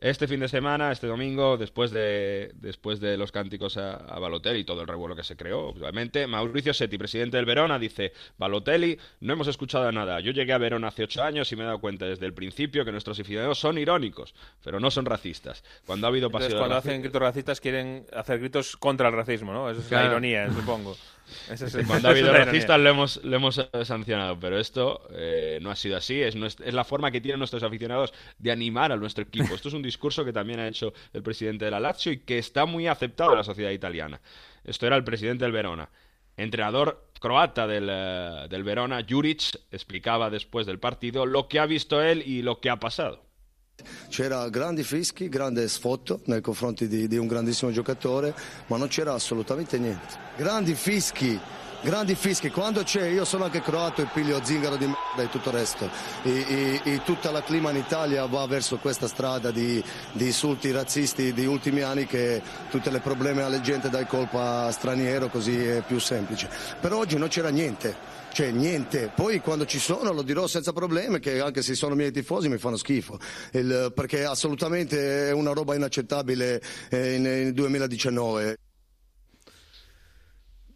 Este fin de semana, este domingo, después de, después de los cánticos a, a, Balotelli y todo el revuelo que se creó, obviamente, Mauricio Setti, presidente del Verona, dice, Balotelli, no hemos escuchado nada. Yo llegué a Verona hace ocho años y me he dado cuenta desde el principio que nuestros aficionados son irónicos, pero no son racistas. Cuando ha habido Entonces, cuando hacen gritos racistas quieren hacer gritos contra el racismo, ¿no? Esa es la ironía, supongo. Cuando ha habido racistas lo hemos, lo hemos sancionado, pero esto eh, no ha sido así. Es, es la forma que tienen nuestros aficionados de animar a nuestro equipo. Esto es un discurso que también ha hecho el presidente de la Lazio y que está muy aceptado en la sociedad italiana. Esto era el presidente del Verona. entrenador croata del, eh, del Verona, Juric, explicaba después del partido lo que ha visto él y lo que ha pasado. C'era grandi fischi, grande sfotto nei confronti di, di, un grandissimo giocatore, ma non c'era assolutamente niente. Grandi fischi, grandi fischi. Quando c'è, io sono anche croato e piglio zingaro di merda e tutto il resto. E, e, e, tutta la clima in Italia va verso questa strada di, di insulti razzisti di ultimi anni che tutte le problemi alle gente dai colpa straniero, così è più semplice. Per oggi non c'era niente cioè niente. Poi quando ci sono lo dirò senza problemi che anche se sono miei tifosi mi fanno schifo, Il, perché assolutamente è una roba inaccettabile eh, nel 2019.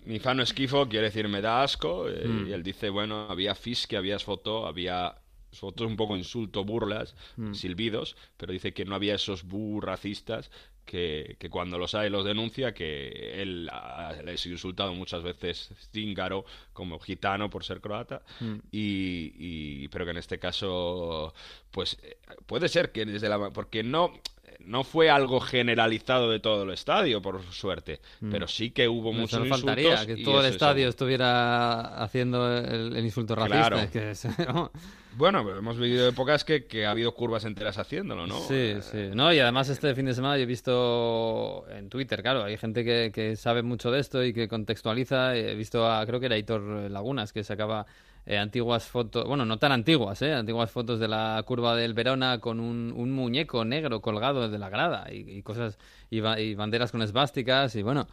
Mi fanno schifo quiere decir me da asco eh, mm. y él dice, bueno, había fisque, había foto, había fotos un poco insulto, burlas, mm. silbidos, pero dice que no había esos bu racistas que, que, cuando los hay los denuncia, que él ha, le ha insultado muchas veces cíngaro como gitano por ser croata, mm. y, y, pero que en este caso, pues eh, puede ser que desde la... porque no no fue algo generalizado de todo el estadio, por suerte, mm. pero sí que hubo muchos insultos. faltaría que todo el estadio estuviera haciendo el, insulto racista. Claro. Que, ¿no? Bueno, hemos vivido épocas que, que, ha habido curvas enteras haciéndolo, ¿no? Sí, sí. No, y además este fin de semana yo he visto en Twitter, claro, hay gente que, que sabe mucho de esto y que contextualiza. He visto a, creo que era Hitor Lagunas, que sacaba eh, antiguas fotos, bueno, no tan antiguas, ¿eh? Antiguas fotos de la curva del Verona con un, un muñeco negro colgado de la grada y, cosas, y, y, banderas con esvásticas y bueno.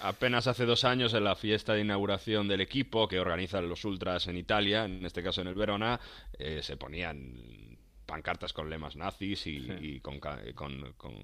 Apenas hace dos años en la fiesta de inauguración del equipo que organizan los Ultras en Italia, en este caso en el Verona, eh, se ponían pancartas con lemas nazis y, y con, con, con,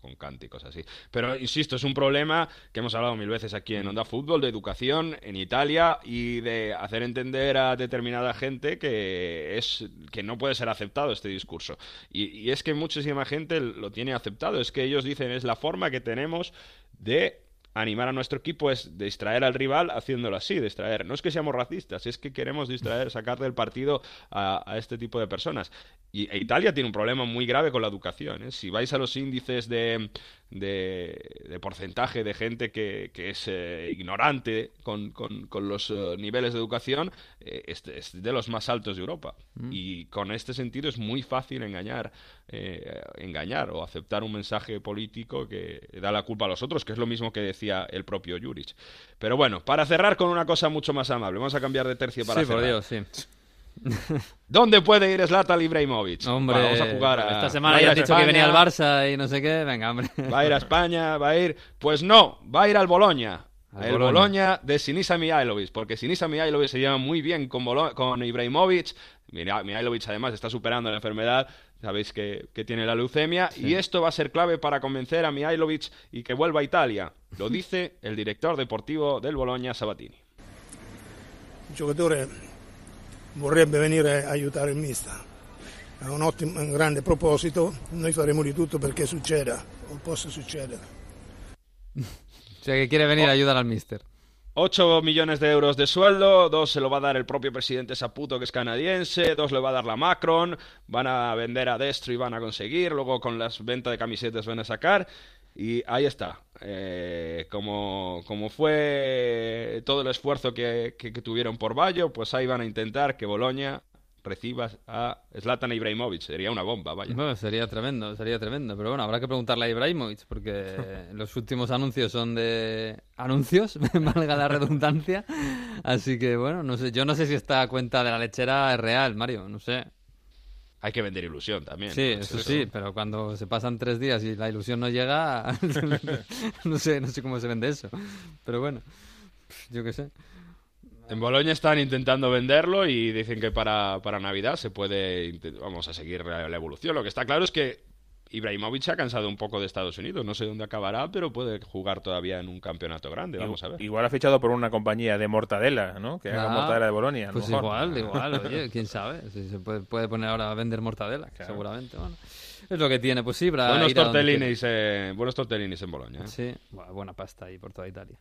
con cánticos así. Pero insisto, es un problema que hemos hablado mil veces aquí en Onda Fútbol, de educación en Italia y de hacer entender a determinada gente que es que no puede ser aceptado este discurso. Y, y es que muchísima gente lo tiene aceptado. Es que ellos dicen es la forma que tenemos de animar a nuestro equipo es distraer al rival haciéndolo así, distraer. No es que seamos racistas, es que queremos distraer, sacar del partido a, este tipo de personas. Y e Italia tiene un problema muy grave con la educación. ¿eh? Si vais a los índices de, de, porcentaje de gente que, que es eh, ignorante con, con, los eh, niveles de educación, eh, es, de los más altos de Europa. Mm. Y con este sentido es muy fácil engañar, engañar o aceptar un mensaje político que da la culpa a los otros, que es lo mismo que decía el propio Juric. Pero bueno, para cerrar con una cosa mucho más amable, vamos a cambiar de tercio para sí, cerrar. Por Dios, sí. ¿Dónde puede ir Zlatan Ibrahimovic? Hombre, vamos a jugar Esta semana ya has dicho que venía al Barça y no sé qué. Venga, hombre. Va a ir a España, va a ir... Pues no, va a ir al Boloña. el Boloña. de Sinisa Mihailovic, porque Sinisa Mihailovic se lleva muy bien con, con Ibrahimovic. Mihailovic además está superando la enfermedad, sabéis que, que tiene la leucemia, y esto va a ser clave para convencer a Mihailovic y que vuelva a Italia. Lo dice el director deportivo del Boloña, Sabatini. Giocatore vorrebbe venire a aiutare il mister. È un ottimo, un grande proposito, noi faremo di tutto perché succeda, o possa succedere. o sea que quiere venir a ayudar al mister. 8 millones de euros de sueldo, dos se lo va a dar el propio presidente Saputo, que es canadiense, dos le va a dar la Macron, van a vender a Destro y van a conseguir, luego con las ventas de camisetas van a sacar, y ahí está. Eh, como, como fue todo el esfuerzo que, que, tuvieron por Bayo, pues ahí van a intentar que Boloña reciba a Zlatan Ibrahimovic. Sería una bomba, vaya. Bueno, sería tremendo, sería tremendo. Pero bueno, habrá que preguntarle a Ibrahimovic, porque los últimos anuncios son de anuncios, valga la redundancia. Así que bueno, no sé, yo no sé si esta cuenta de la lechera es real, Mario, no sé hay que vender ilusión también. Sí, eso, sí, pero cuando se pasan tres días y la ilusión no llega, no sé, no sé cómo se vende eso. Pero bueno, yo qué sé. En Boloña están intentando venderlo y dicen que para, para Navidad se puede, vamos a seguir la evolución. Lo que está claro es que Ibrahimovic ha cansado un poco de Estados Unidos. No sé dónde acabará, pero puede jugar todavía en un campeonato grande. Vamos a ver. Igual ha fichado por una compañía de mortadela, ¿no? Que haga ah, mortadela de Bolonia. Pues igual, igual. Oye, quién sabe. se puede, puede, poner ahora a vender mortadela, seguramente. Bueno. Es lo que tiene, pues sí, buenos, tortellinis, eh, buenos tortellinis en Bolonia. ¿eh? Sí, buena pasta ahí por toda Italia.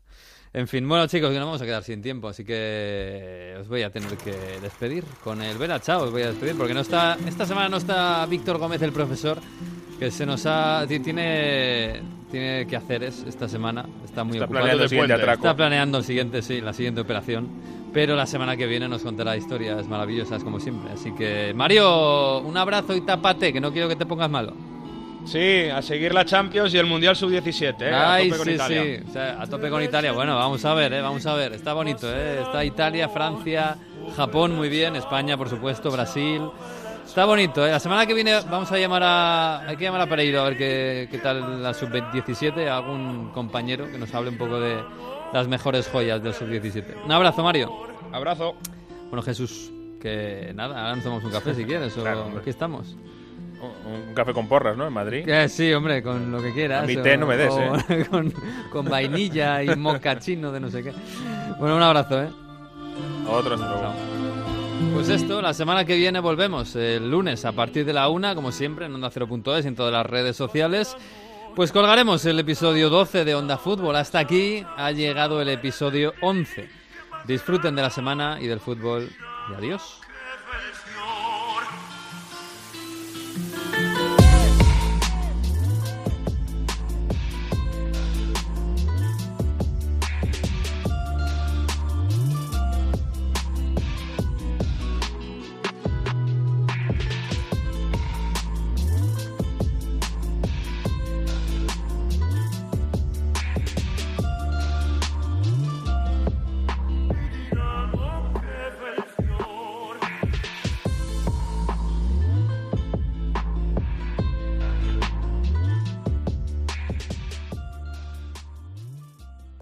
En fin, bueno chicos, que nos vamos a quedar sin tiempo, así que os voy a tener que despedir con el Vela Chao, os voy a despedir porque no está esta semana no está Víctor Gómez el profesor que se nos ha tiene tiene que hacer es esta semana está muy Está ocupado planeando el siguiente atraco. está planeando el siguiente sí la siguiente operación pero la semana que viene nos contará historias maravillosas como siempre así que Mario un abrazo y tápate que no quiero que te pongas malo Sí, a seguir la Champions y el Mundial Sub-17, ¿eh? A Ay, tope con sí, Italia. sí. O sea, a tope con Italia. Bueno, vamos a ver, ¿eh? vamos a ver. Está bonito, ¿eh? Está Italia, Francia, Japón muy bien, España, por supuesto, Brasil. Está bonito, ¿eh? La semana que viene vamos a llamar a... Hay que llamar a Pereiro a ver qué, qué tal la Sub-17, a algún compañero que nos hable un poco de las mejores joyas del Sub-17. Un abrazo, Mario. Abrazo. Bueno, Jesús, que nada, ahora nos tomamos un café si quieres, o Claro, aquí estamos. Un café con porras, ¿no? En Madrid. Eh, sí, hombre, con lo que quieras. A mi té no me des, o- ¿eh? Con, con vainilla y mocachino de no sé qué. Bueno, un abrazo, ¿eh? Otro hasta. Pues esto, la semana que viene volvemos el lunes a partir de la una, como siempre, en Onda 0.es y en todas las redes sociales. Pues colgaremos el episodio 12 de Onda Fútbol. Hasta aquí ha llegado el episodio 11. Disfruten de la semana y del fútbol y adiós.